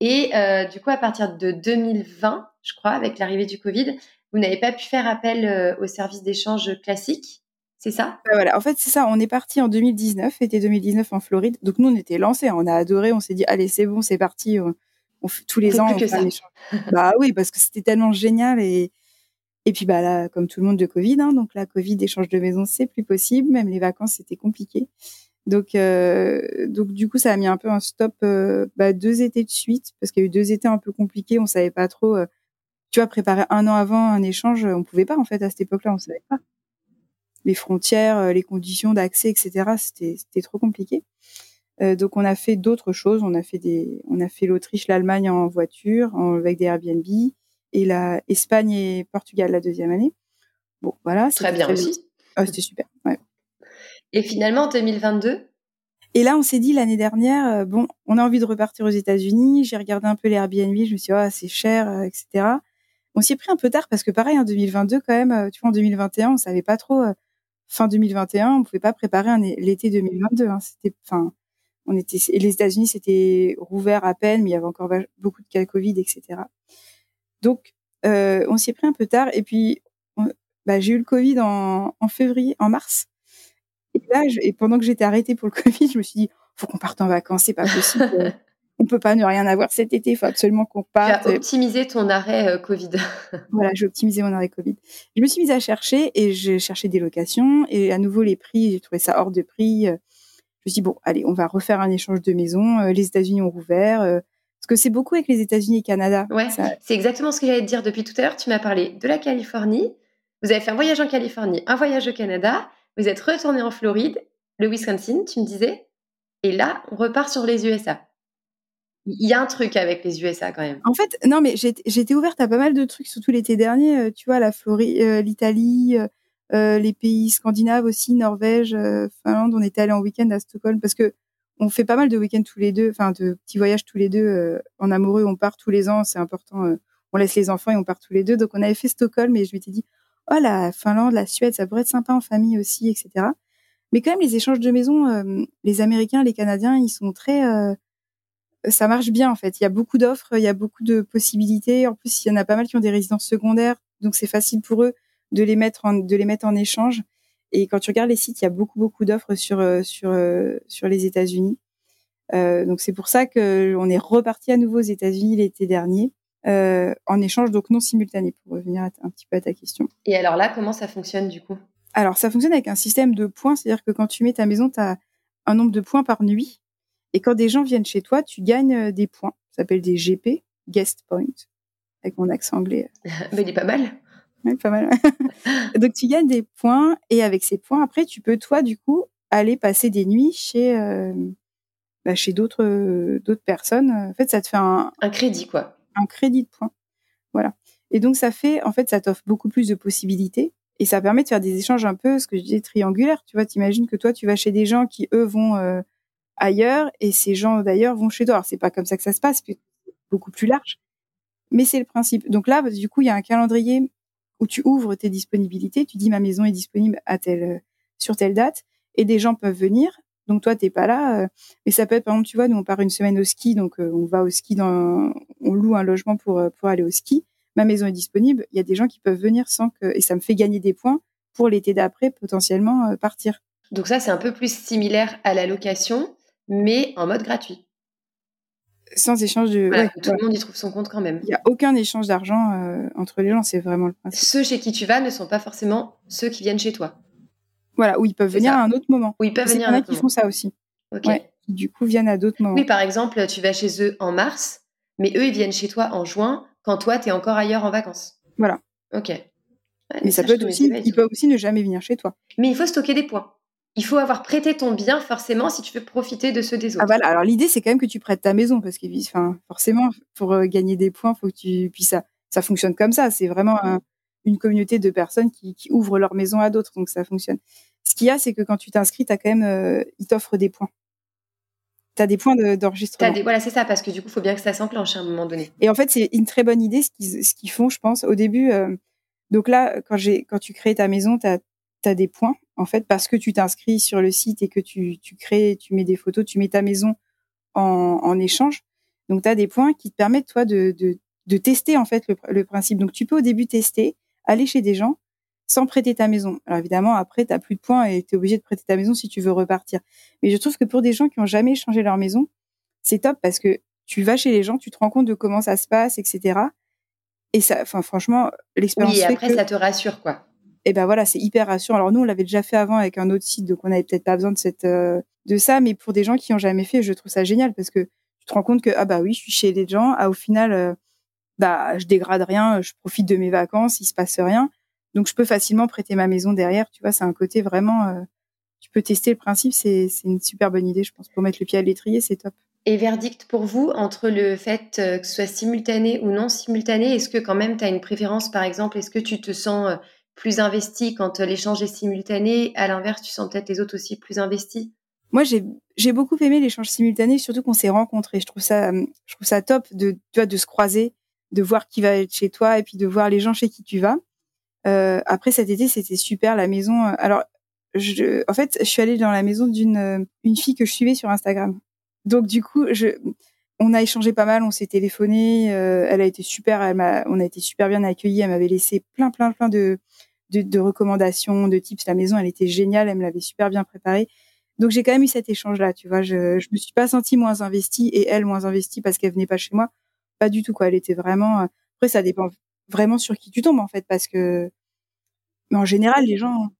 Et euh, du coup, à partir de 2020, je crois, avec l'arrivée du Covid, vous n'avez pas pu faire appel euh, au service d'échange classique. C'est ça? Voilà. En fait, c'est ça. On est parti en 2019, été 2019 en Floride. Donc nous, on était lancés. On a adoré. On s'est dit, allez, c'est bon, c'est parti fait tous les ans. on fait bah oui, parce que c'était tellement génial et et puis bah là, comme tout le monde de Covid, hein, donc la Covid échange de maison, c'est plus possible. Même les vacances, c'était compliqué. Donc euh, donc du coup, ça a mis un peu un stop euh, bah, deux étés de suite parce qu'il y a eu deux étés un peu compliqués. On savait pas trop. Euh, tu vois, préparer un an avant un échange, on pouvait pas en fait à cette époque-là, on savait pas les frontières, les conditions d'accès, etc. C'était c'était trop compliqué. Euh, donc on a fait d'autres choses. On a fait des, on a fait l'Autriche, l'Allemagne en voiture, avec des Airbnb, et la Espagne et Portugal la deuxième année. Bon, voilà. Très bien aussi. Oh, c'était super. Ouais. Et finalement, en 2022 Et là, on s'est dit l'année dernière, euh, bon, on a envie de repartir aux États-Unis. J'ai regardé un peu les Airbnb. Je me suis dit, oh, c'est cher, euh, etc. On s'y est pris un peu tard parce que pareil, en 2022, quand même, tu vois, en 2021, on savait pas trop. fin 2021, on pouvait pas préparer l'été 2022. Hein. C'était, enfin, on était, les États-Unis c'était rouvert à peine, mais il y avait encore beaucoup de cas Covid, etc. Donc, euh, on s'y est pris un peu tard. Et puis, bah, j'ai eu le Covid en, en, février, en mars. Et là, et pendant que j'étais arrêtée pour le Covid, je me suis dit, faut qu'on parte en vacances, c'est pas possible. on peut pas ne rien avoir cet été, il faut absolument qu'on parte. Tu as optimisé ton arrêt euh, Covid. voilà, j'ai optimisé mon arrêt Covid. Je me suis mise à chercher et j'ai cherché des locations et à nouveau les prix, j'ai trouvé ça hors de prix. Je me suis dit, bon, allez, on va refaire un échange de maisons. Euh, les États-Unis ont rouvert. Euh, parce que c'est beaucoup avec les États-Unis et Canada. Ouais, c'est exactement ce que j'allais te dire depuis tout à l'heure. Tu m'as parlé de la Californie. Vous avez fait un voyage en Californie, un voyage au Canada. Vous êtes retourné en Floride, le Wisconsin, tu me disais. Et là, on repart sur les USA. Il y a un truc avec les USA quand même. En fait, non, mais j'étais ouverte à pas mal de trucs, surtout l'été dernier. Euh, tu vois, la Floride, l'Italie, les pays scandinaves aussi, Norvège, euh, Finlande. On était allé en week-end à Stockholm parce que on fait pas mal de week-ends tous les deux, enfin de petits voyages tous les deux euh, en amoureux. On part tous les ans, c'est important. on laisse les enfants et on part tous les deux. Donc on avait fait Stockholm et je m'étais dit oh la Finlande, la Suède, ça pourrait être sympa en famille aussi, etc. Mais quand même les échanges de maison, les Américains, les Canadiens, ils sont très ça marche bien en fait. Il y a beaucoup d'offres, il y a beaucoup de possibilités. En plus, il y en a pas mal qui ont des résidences secondaires, donc c'est facile pour eux de les mettre en, de les mettre en échange. Et quand tu regardes les sites, il y a beaucoup beaucoup d'offres sur euh, sur euh, sur les États-Unis. Euh, donc c'est pour ça que on est reparti à nouveau aux États-Unis l'été dernier. en échange donc non simultané pour revenir un petit peu à ta question. Et alors là, comment ça fonctionne du coup? Alors ça fonctionne avec un système de points, c'est-à-dire que quand tu mets ta maison, tu as un nombre de points par nuit. Et quand des gens viennent chez toi, tu gagnes des points. Ça s'appelle des GP, guest points, avec mon accent anglais. Mais il est pas mal pas mal. Donc tu gagnes des points et avec ces points, après, tu peux toi du coup aller passer des nuits chez euh, bah, chez d'autres d'autres personnes. En fait, ça te fait un un crédit quoi. Un crédit de points. Voilà. Et donc ça fait, en fait, ça t'offre beaucoup plus de possibilités et ça permet de faire des échanges un peu, ce que je disais, triangulaires. Tu vois, t'imagines que toi, tu vas chez des gens qui eux vont euh, ailleurs et ces gens d'ailleurs vont chez toi. Alors c'est pas comme ça que ça se passe, c'est beaucoup plus large. Mais c'est le principe. Donc là, du coup, il y a un calendrier où tu ouvres tes disponibilités, tu dis ma maison est disponible à telle euh, sur telle date et des gens peuvent venir. Donc toi t'es pas là, euh, mais ça peut être par exemple tu vois nous on part une semaine au ski donc euh, on va au ski dans on loue un logement pour pour aller au ski. Ma maison est disponible, il y a des gens qui peuvent venir sans que et ça me fait gagner des points pour l'été d'après potentiellement partir. Donc ça c'est un peu plus similaire à la location mais en mode gratuit. Sans échange de. Voilà, tout le monde y trouve son compte quand même. Il n'y a aucun échange d'argent euh, entre les gens, c'est vraiment le principe. Ceux chez qui tu vas ne sont pas forcément ceux qui viennent chez toi. Voilà, où ils peuvent venir à un autre moment. Oui, ils peuvent venir. Il y en a qui font ça aussi. Ok. qui du coup viennent à d'autres moments. Oui, par exemple, tu vas chez eux en mars, mais eux, ils viennent chez toi en juin, quand toi, tu es encore ailleurs en vacances. Voilà. Ok. mais ça, peut aussi, ils peuvent aussi ne jamais venir chez toi. Mais il faut stocker des points il faut avoir prêté ton bien forcément si tu veux profiter de ceux des ah, autres. Ah voilà, alors l'idée c'est quand même que tu prêtes ta maison parce que enfin, forcément pour euh, gagner des points, faut que tu puis ça ça fonctionne comme ça, c'est vraiment une communauté de personnes qui, qui, ouvrent leur maison à d'autres donc ça fonctionne. Ce qu'il y a c'est que quand tu t'inscris, tu as quand même euh, ils t'offrent des points. Tu as des points d'enregistrement. voilà, c'est ça parce que du coup, il faut bien que ça s'enclenche à un moment donné. Et en fait, c'est une très bonne idée ce qu'ils font, je pense au début euh, donc là quand quand tu crées ta maison, tu as tu des points, en fait, parce que tu t'inscris sur le site et que tu, tu crées, tu mets des photos, tu mets ta maison en, en échange. Donc, tu as des points qui te permettent, toi, de, de, de tester, en fait, le, le, principe. Donc, tu peux au début tester, aller chez des gens sans prêter ta maison. Alors, évidemment, après, tu plus de points et tu es obligé de prêter ta maison si tu veux repartir. Mais je trouve que pour des gens qui ont jamais changé leur maison, c'est top parce que tu vas chez les gens, tu te rends compte de comment ça se passe, etc. Et ça, enfin, franchement, l'expérience. Oui, et après, ça te rassure, quoi et ben voilà, c'est hyper rassurant. Alors nous, on l'avait déjà fait avant avec un autre site, donc on n'avait peut-être pas besoin de cette euh, de ça, mais pour des gens qui ont jamais fait, je trouve ça génial parce que tu te rends compte que ah bah oui, je suis chez les gens, ah au final, euh, bah je dégrade rien, je profite de mes vacances, il se passe rien, donc je peux facilement prêter ma maison derrière. Tu vois, c'est un côté vraiment, euh, tu peux tester le principe, c'est c'est une super bonne idée, je pense, pour mettre le pied à l'étrier, c'est top. Et verdict pour vous entre le fait que ce soit simultané ou non simultané Est-ce que quand même tu as une préférence par exemple Est-ce que tu te sens plus investi quand euh, l'échange est simultané. À l'inverse, tu sens peut-être les autres aussi plus investis. Moi, j'ai beaucoup aimé l'échange simultané, surtout qu'on s'est rencontrés. Je trouve ça, euh, je trouve ça top de, tu vois, de se croiser, de voir qui va être chez toi et puis de voir les gens chez qui tu vas. Euh, après cet été, c'était super la maison. Alors, en fait, je suis allée dans la maison d'une une fille que je suivais sur Instagram. Donc du coup, je, on a échangé pas mal, on s'est téléphoné. Euh, elle a été super, on a été super bien accueillis. Elle m'avait laissé plein, plein, plein de, de, de, recommandations, de tips. La maison, elle était géniale, elle me l'avait super bien préparée. Donc j'ai quand même eu cet échange-là, tu vois. Je, je me suis pas sentie moins investie et elle moins investie parce qu'elle venait pas chez moi. Pas du tout quoi. Elle était vraiment. Euh, après, ça dépend vraiment sur qui tu tombes en fait, parce que. Mais en général, les gens.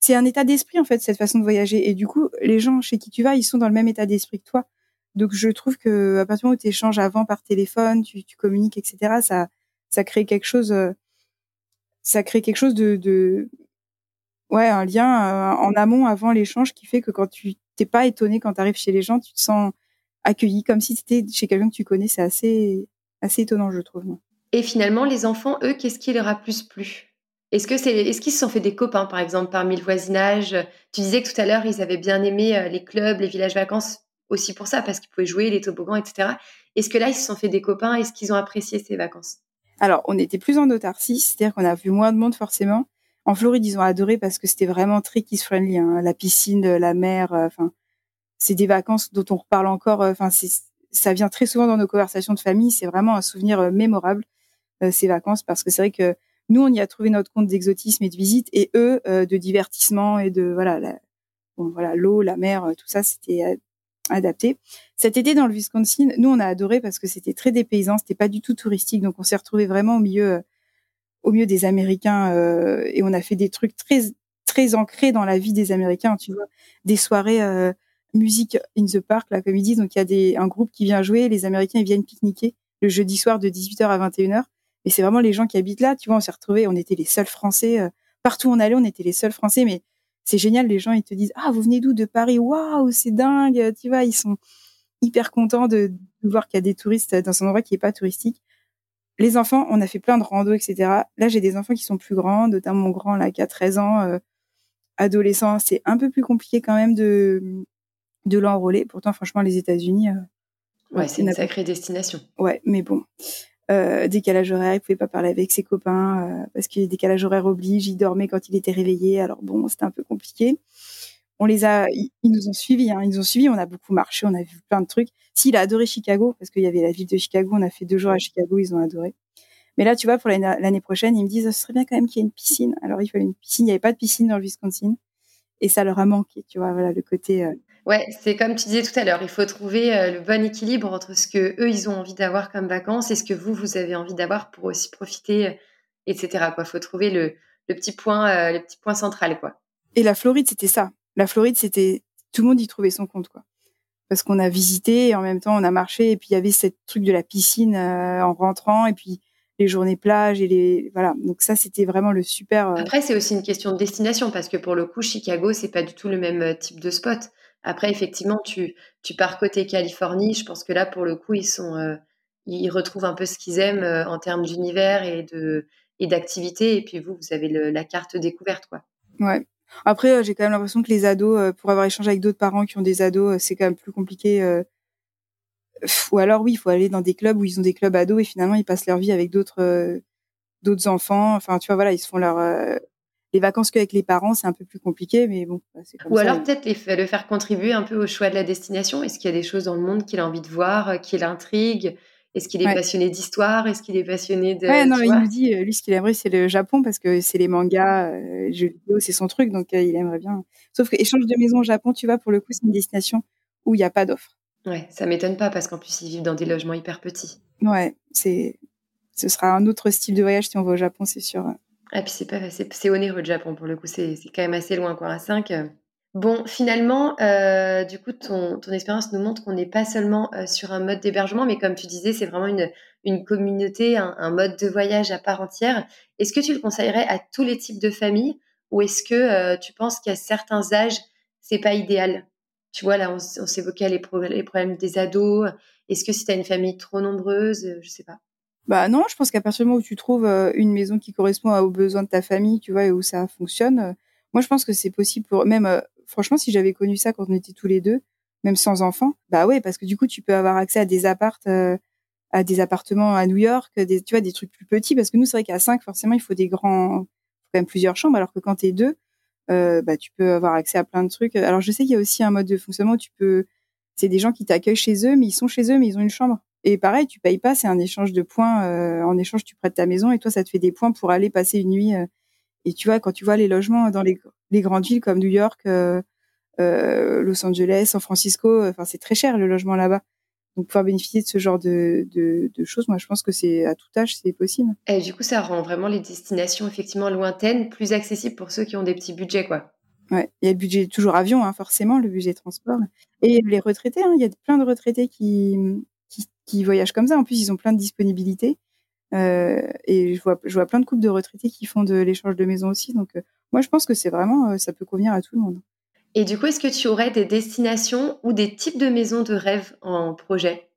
C'est un état d'esprit en fait cette façon de voyager et du coup, les gens chez qui tu vas, ils sont dans le même état d'esprit que toi. Donc je trouve que à partir du moment où tu échanges avant par téléphone, tu, communiques, etc., ça, crée quelque chose, euh, ça crée quelque chose de, de ouais, un lien euh, en amont avant l'échange qui fait que quand tu t'es pas étonné quand tu arrives chez les gens, tu te sens accueilli comme si tu étais chez quelqu'un que tu connais. C'est assez, assez étonnant, je trouve. Et finalement, les enfants, eux, qu'est-ce qui leur a plus plu? Est-ce que c'est, est-ce qu'ils se sont fait des copains, par exemple, parmi le voisinage Tu disais que tout à l'heure, ils avaient bien aimé euh, les clubs, les villages vacances aussi pour ça, parce qu'ils pouvaient jouer les toboggans, etc. Est-ce que là, ils se sont fait des copains? Est-ce qu'ils ont apprécié ces vacances? Alors, on était plus en autarcie, c'est-à-dire qu'on a vu moins de monde forcément. En Floride, ils ont adoré parce que c'était vraiment très kids-friendly. Hein. La piscine, la mer, euh, enfin, c'est des vacances dont on reparle encore. Euh, enfin, ça vient très souvent dans nos conversations de famille. C'est vraiment un souvenir euh, mémorable, ces vacances, parce que c'est vrai que nous, on y a trouvé notre compte d'exotisme et de visite, et eux, de divertissement et de voilà, bon, voilà, l'eau, la mer, tout ça, c'était adapté. Cet été dans le Wisconsin, nous on a adoré parce que c'était très dépaysant, c'était pas du tout touristique, donc on s'est retrouvé vraiment au milieu, au milieu des Américains euh, et on a fait des trucs très très ancrés dans la vie des Américains. Tu vois, des soirées euh, musique in the park, là comme ils disent. Donc il y a des un groupe qui vient jouer, les Américains ils viennent pique-niquer le jeudi soir de 18h à 21h. Et c'est vraiment les gens qui habitent là. Tu vois, on s'est retrouvés, on était les seuls Français. Euh, partout où on allait, on était les seuls Français, mais c'est génial. Les gens, ils te disent, ah, vous venez d'où? De Paris? Waouh, c'est dingue. Tu vois, ils sont hyper contents de, voir qu'il y a des touristes dans un endroit qui est pas touristique. Les enfants, on a fait plein de rando, etc. Là, j'ai des enfants qui sont plus grands, notamment mon grand, là, qui a 13 ans, euh, adolescent. C'est un peu plus compliqué quand même de, de l'enrôler. Pourtant, franchement, les États-Unis, euh, ouais, c'est une sacrée destination. Ouais, mais bon. Euh, décalage horaire, il pouvait pas parler avec ses copains euh, parce que décalage horaire oblige, il dormait quand il était réveillé. Alors bon, c'était un peu compliqué. On les a, ils, nous ont suivis, hein, ils nous ont suivis. On a beaucoup marché, on a vu plein de trucs. S'il a adoré Chicago parce qu'il y avait la ville de Chicago, on a fait deux jours à Chicago, ils ont adoré. Mais là, tu vois, pour l'année prochaine, ils me disent, ce serait bien quand même qu'il y ait une piscine. Alors il fallait une piscine. Il n'y avait pas de piscine dans le Wisconsin et ça leur a manqué. Tu vois, voilà le côté. Euh, Ouais, c'est comme tu disais tout à l'heure, il faut trouver le bon équilibre entre ce que eux ils ont envie d'avoir comme vacances et ce que vous vous avez envie d'avoir pour aussi profiter, etc. Quoi, faut trouver le, le petit point, le petit point central, quoi. Et la Floride, c'était ça. La Floride, c'était tout le monde y trouvait son compte, quoi. Parce qu'on a visité et en même temps on a marché et puis il y avait cette truc de la piscine en rentrant et puis les journées plage et les voilà. Donc ça, c'était vraiment le super. Après, c'est aussi une question de destination parce que pour le coup, Chicago, c'est pas du tout le même type de spot. Après, effectivement, tu, pars côté Californie. Je pense que là, pour le coup, ils sont, euh, retrouvent un peu ce qu'ils aiment euh, en termes d'univers et de et d'activité. Et puis vous, vous avez la carte découverte, quoi. Ouais. Après, euh, j'ai quand même l'impression que les ados, pour avoir échangé avec d'autres parents qui ont des ados, c'est quand même plus compliqué. Ou alors, oui, il faut aller dans des clubs où ils ont des clubs ados et finalement ils passent leur vie avec d'autres d'autres enfants. Enfin, tu vois, voilà, ils se font leur les vacances qu'avec les parents, c'est un peu plus compliqué, mais bon. Bah, Ou alors peut-être le faire contribuer un peu au choix de la destination. Est-ce qu'il y a des choses dans le monde qu'il a envie de voir, euh, qui l'intrigue Est-ce qu'il est passionné d'histoire? Est-ce qu'il est passionné de... Ouais, non, il nous dit, euh, lui, ce qu'il aimerait, c'est le Japon, parce que c'est les mangas, euh, jeux vidéo, c'est son truc, donc il aimerait bien. Sauf que échange de maison au Japon, tu vois, pour le coup, c'est une destination où il n'y a pas d'offre. Ouais, ça m'étonne pas, parce qu'en plus, ils vivent dans des logements hyper petits. Ouais, c'est... Ce sera un autre style de voyage si on va au Japon, c'est sûr. Ah, puis c'est pas c'est onéreux le Japon pour le coup, c'est quand même assez loin quoi, à 5. Euh. Bon, finalement, euh, du coup, ton, ton expérience nous montre qu'on n'est pas seulement euh, sur un mode d'hébergement, mais comme tu disais, c'est vraiment une, une communauté, un, mode de voyage à part entière. Est-ce que tu le conseillerais à tous les types de familles ou est-ce que tu penses qu'à certains âges, c'est pas idéal? Tu vois, là, on, s'évoquait les, les problèmes des ados. Est-ce que si tu as une famille trop nombreuse, je sais pas. Bah non, je pense qu'à partir du moment où tu trouves euh, une maison qui correspond aux besoins de ta famille, tu vois, et où ça fonctionne, euh, moi je pense que c'est possible pour même euh, franchement si j'avais connu ça quand on était tous les deux, même sans enfants, bah ouais, parce que du coup tu peux avoir accès à des appartes à des appartements à New York, tu vois des trucs plus petits parce que nous c'est vrai qu'à cinq forcément il faut des grands quand même plusieurs chambres alors que quand tu es deux bah tu peux avoir accès à plein de trucs. Alors je sais qu'il y a aussi un mode de fonctionnement où tu peux c'est des gens qui t'accueillent chez eux mais ils sont chez eux mais ils ont une chambre. Et pareil, tu payes pas, c'est un échange de points. Euh, en échange, tu prêtes ta maison et toi, ça te fait des points pour aller passer une nuit. Euh. et tu vois, quand tu vois les logements dans les, les grandes villes comme New York, euh, Los Angeles, San Francisco, enfin c'est très cher le logement là-bas. Donc pouvoir bénéficier de ce genre de, de, de choses, moi je pense que c'est à tout âge c'est possible. Et du coup, ça rend vraiment les destinations effectivement lointaines plus accessibles pour ceux qui ont des petits budgets, quoi. Ouais, il y a le budget toujours avion, hein, forcément, le budget transport. Et les retraités, hein, il y a plein de retraités qui, qui, voyagent comme ça. En plus, ils ont plein de disponibilités. Euh, et je vois, je vois plein de couples de retraités qui font de l'échange de maison aussi. Donc, euh, moi, je pense que c'est vraiment, euh, ça peut convenir à tout le monde. Et du coup, est-ce que tu aurais des destinations ou des types de maisons de rêve en projet?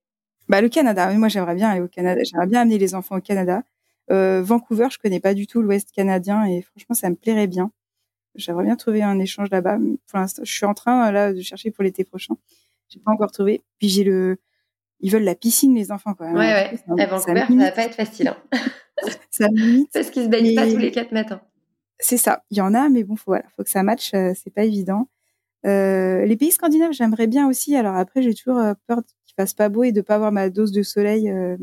Bah, le Canada. Moi, j'aimerais bien aller au Canada. J'aimerais bien amener les enfants au Canada. Vancouver, je connais pas du tout l'Ouest canadien et franchement, ça me plairait bien. J'aimerais bien trouver un échange là-bas. Pour l'instant, je suis en train là de chercher pour l'été prochain. J'ai pas encore trouvé. Puis j'ai le ils veulent la piscine, les enfants, quand même. Ouais, ouais. À Vancouver, ça, va pas être facile. Hein. ça limite. Parce qu'ils se baignent pas tous les quatre matins. C'est ça. Il y en a, mais bon, faut, voilà, faut que ça matche. Euh, c'est pas évident. Euh, les pays scandinaves, j'aimerais bien aussi. Alors après, j'ai toujours euh, peur qu'il fasse pas beau et de pas avoir ma dose de soleil. Euh,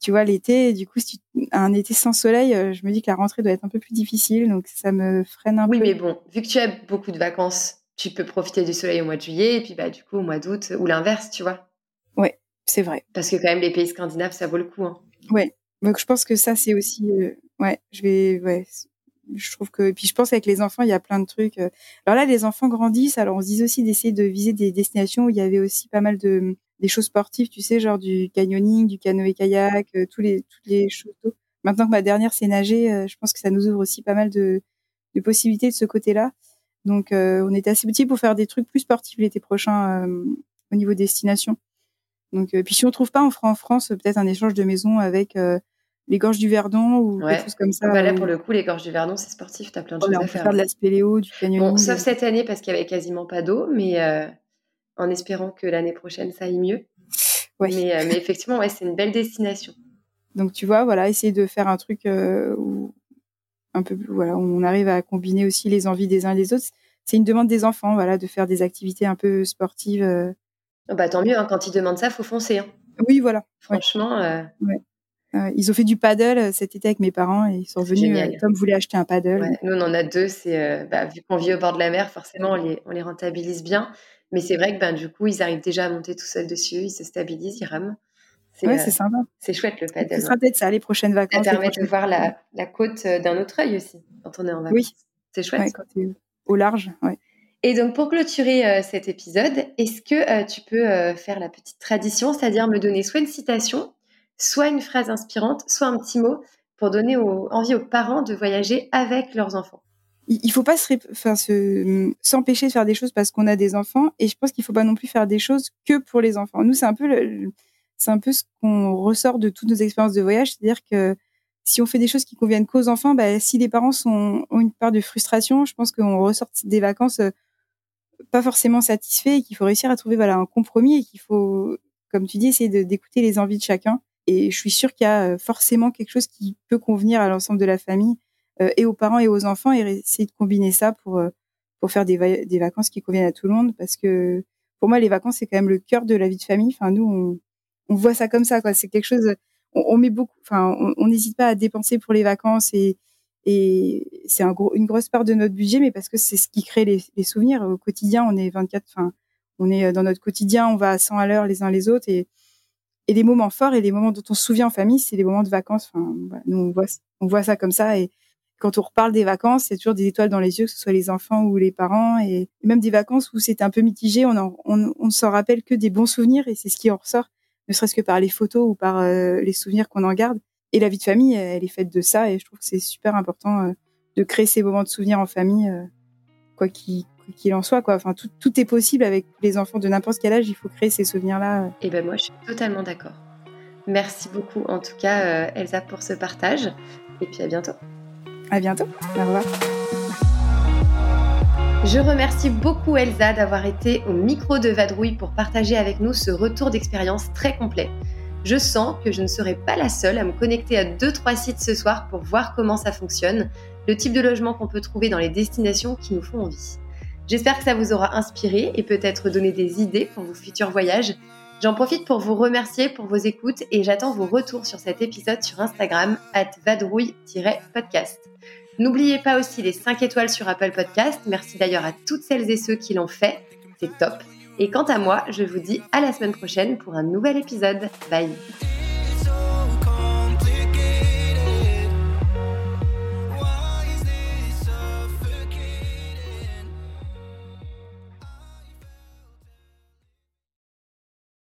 tu vois, l'été. Du coup, si tu, un été sans soleil, je me dis que la rentrée doit être un peu plus difficile. Donc, ça me freine un peu. Oui, mais bon, vu que tu as beaucoup de vacances, tu peux profiter du soleil au mois de juillet et puis bah du coup au mois d'août ou l'inverse, tu vois. C'est vrai. Parce que quand même, les pays scandinaves, ça vaut le coup. Hein. Ouais. Donc je pense que ça, c'est aussi. Euh, ouais, je vais. Ouais. Je trouve que. Puis je pense qu'avec les enfants, il y a plein de trucs. Euh. Alors là, les enfants grandissent. Alors on se dit aussi d'essayer de viser des destinations où il y avait aussi pas mal de des choses sportives, tu sais, genre du canyoning, du canoë-kayak, euh, tous les toutes les choses. Maintenant que ma dernière c'est nager, je pense que ça nous ouvre aussi pas mal de, de possibilités de ce côté-là. Donc on est assez petit pour faire des trucs plus sportifs l'été prochain au niveau destination. Donc, euh, puis si on trouve pas, on fera en France peut-être un échange de maison avec euh, les gorges du Verdon ou quelque chose comme ça. Bah là, pour le coup, les gorges du Verdon, c'est sportif, tu as plein de choses à faire. faire de la spéléo, du canyoning. Bon, sauf cette année parce qu'il y avait quasiment pas d'eau, mais euh, en espérant que l'année prochaine, ça aille mieux. Ouais. Mais, mais effectivement, ouais, c'est une belle destination. Donc, tu vois, voilà, essayer de faire un truc où, un peu, voilà, on arrive à combiner aussi les envies des uns et des autres. C'est une demande des enfants, voilà, de faire des activités un peu sportives Oh, bah, tant mieux, hein, quand ils demandent ça, faut foncer. Hein. Oui, voilà. Franchement. Euh, euh, ils ont fait du paddle euh, cet été avec mes parents et ils sont venus. Tom voulait acheter un paddle. Nous, on en a deux. C'est bah, vu qu'on vit au bord de la mer, forcément, on les, on les rentabilise bien. Mais c'est vrai que ben, du coup, ils arrivent déjà à monter tout seuls dessus, ils se stabilisent, ils rament. C'est, ouais, sympa. C'est chouette le paddle. Ce sera peut-être ça, les prochaines vacances. Ça permet de voir la, la, côte d'un autre œil aussi, quand on est en vacances. Oui. C'est chouette. quand au large, ouais. Et donc, pour clôturer euh, cet épisode, est-ce que euh, tu peux euh, faire la petite tradition, c'est-à-dire me donner soit une citation, soit une phrase inspirante, soit un petit mot pour donner envie aux parents de voyager avec leurs enfants? Il ne faut pas s'empêcher de faire des choses parce qu'on a des enfants, et je pense qu'il ne faut pas non plus faire des choses que pour les enfants. Nous, c'est un peu, c'est un peu ce qu'on ressort de toutes nos expériences de voyage, c'est-à-dire que si on fait des choses qui conviennent qu'aux enfants, bah, si les parents ont une part de frustration, je pense qu'on ressort des vacances pas forcément satisfait et qu'il faut réussir à trouver voilà un compromis et qu'il faut, comme tu dis, essayer d'écouter les envies de chacun. Et je suis sûre qu'il y a euh, forcément quelque chose qui peut convenir à l'ensemble de la famille euh, et aux parents et aux enfants et essayer de combiner ça pour euh, pour faire des, des vacances qui conviennent à tout le monde parce que pour moi les vacances c'est quand même le cœur de la vie de famille. Enfin nous on, on voit ça comme ça quoi. C'est quelque chose on, on met beaucoup. Enfin on n'hésite pas à dépenser pour les vacances et et c'est une grosse part de notre budget, mais parce que c'est ce qui crée les, souvenirs. Au quotidien, on est 24, enfin, on est dans notre quotidien, on va à 100 à l'heure les uns les autres. Et, et les moments forts et les moments dont on se souvient en famille, c'est les moments de vacances. Enfin, nous, on voit, ça comme ça. Et quand on reparle des vacances, a toujours des étoiles dans les yeux, que ce soit les enfants ou les parents. Et même des vacances où c'est un peu mitigé, on, on s'en rappelle que des bons souvenirs et c'est ce qui en ressort, ne serait-ce que par les photos ou par euh, les souvenirs qu'on en garde. Et la vie de famille, elle est faite de ça, et je trouve que c'est super important euh, de créer ces moments de souvenirs en famille, euh, quoi qu'il en soit. Quoi. Enfin, tout, tout, est possible avec les enfants de n'importe quel âge, il faut créer ces souvenirs-là. Et ben moi, je suis totalement d'accord. Merci beaucoup, en tout cas, euh, Elsa, pour ce partage. Et puis à bientôt. À bientôt. Au revoir. Je remercie beaucoup Elsa d'avoir été au micro de Vadrouille pour partager avec nous ce retour d'expérience très complet je sens que je ne serai pas la seule à me connecter à 2-3 sites ce soir pour voir comment ça fonctionne, le type de logement qu'on peut trouver dans les destinations qui nous font envie. J'espère que ça vous aura inspiré et peut-être donné des idées pour vos futurs voyages. J'en profite pour vous remercier pour vos écoutes et j'attends vos retours sur cet épisode sur Instagram at vadrouille-podcast. N'oubliez pas aussi les 5 étoiles sur Apple Podcast. Merci d'ailleurs à toutes celles et ceux qui l'ont fait. C'est top. Et quant à moi, je vous dis à la semaine prochaine pour un nouvel épisode. Bye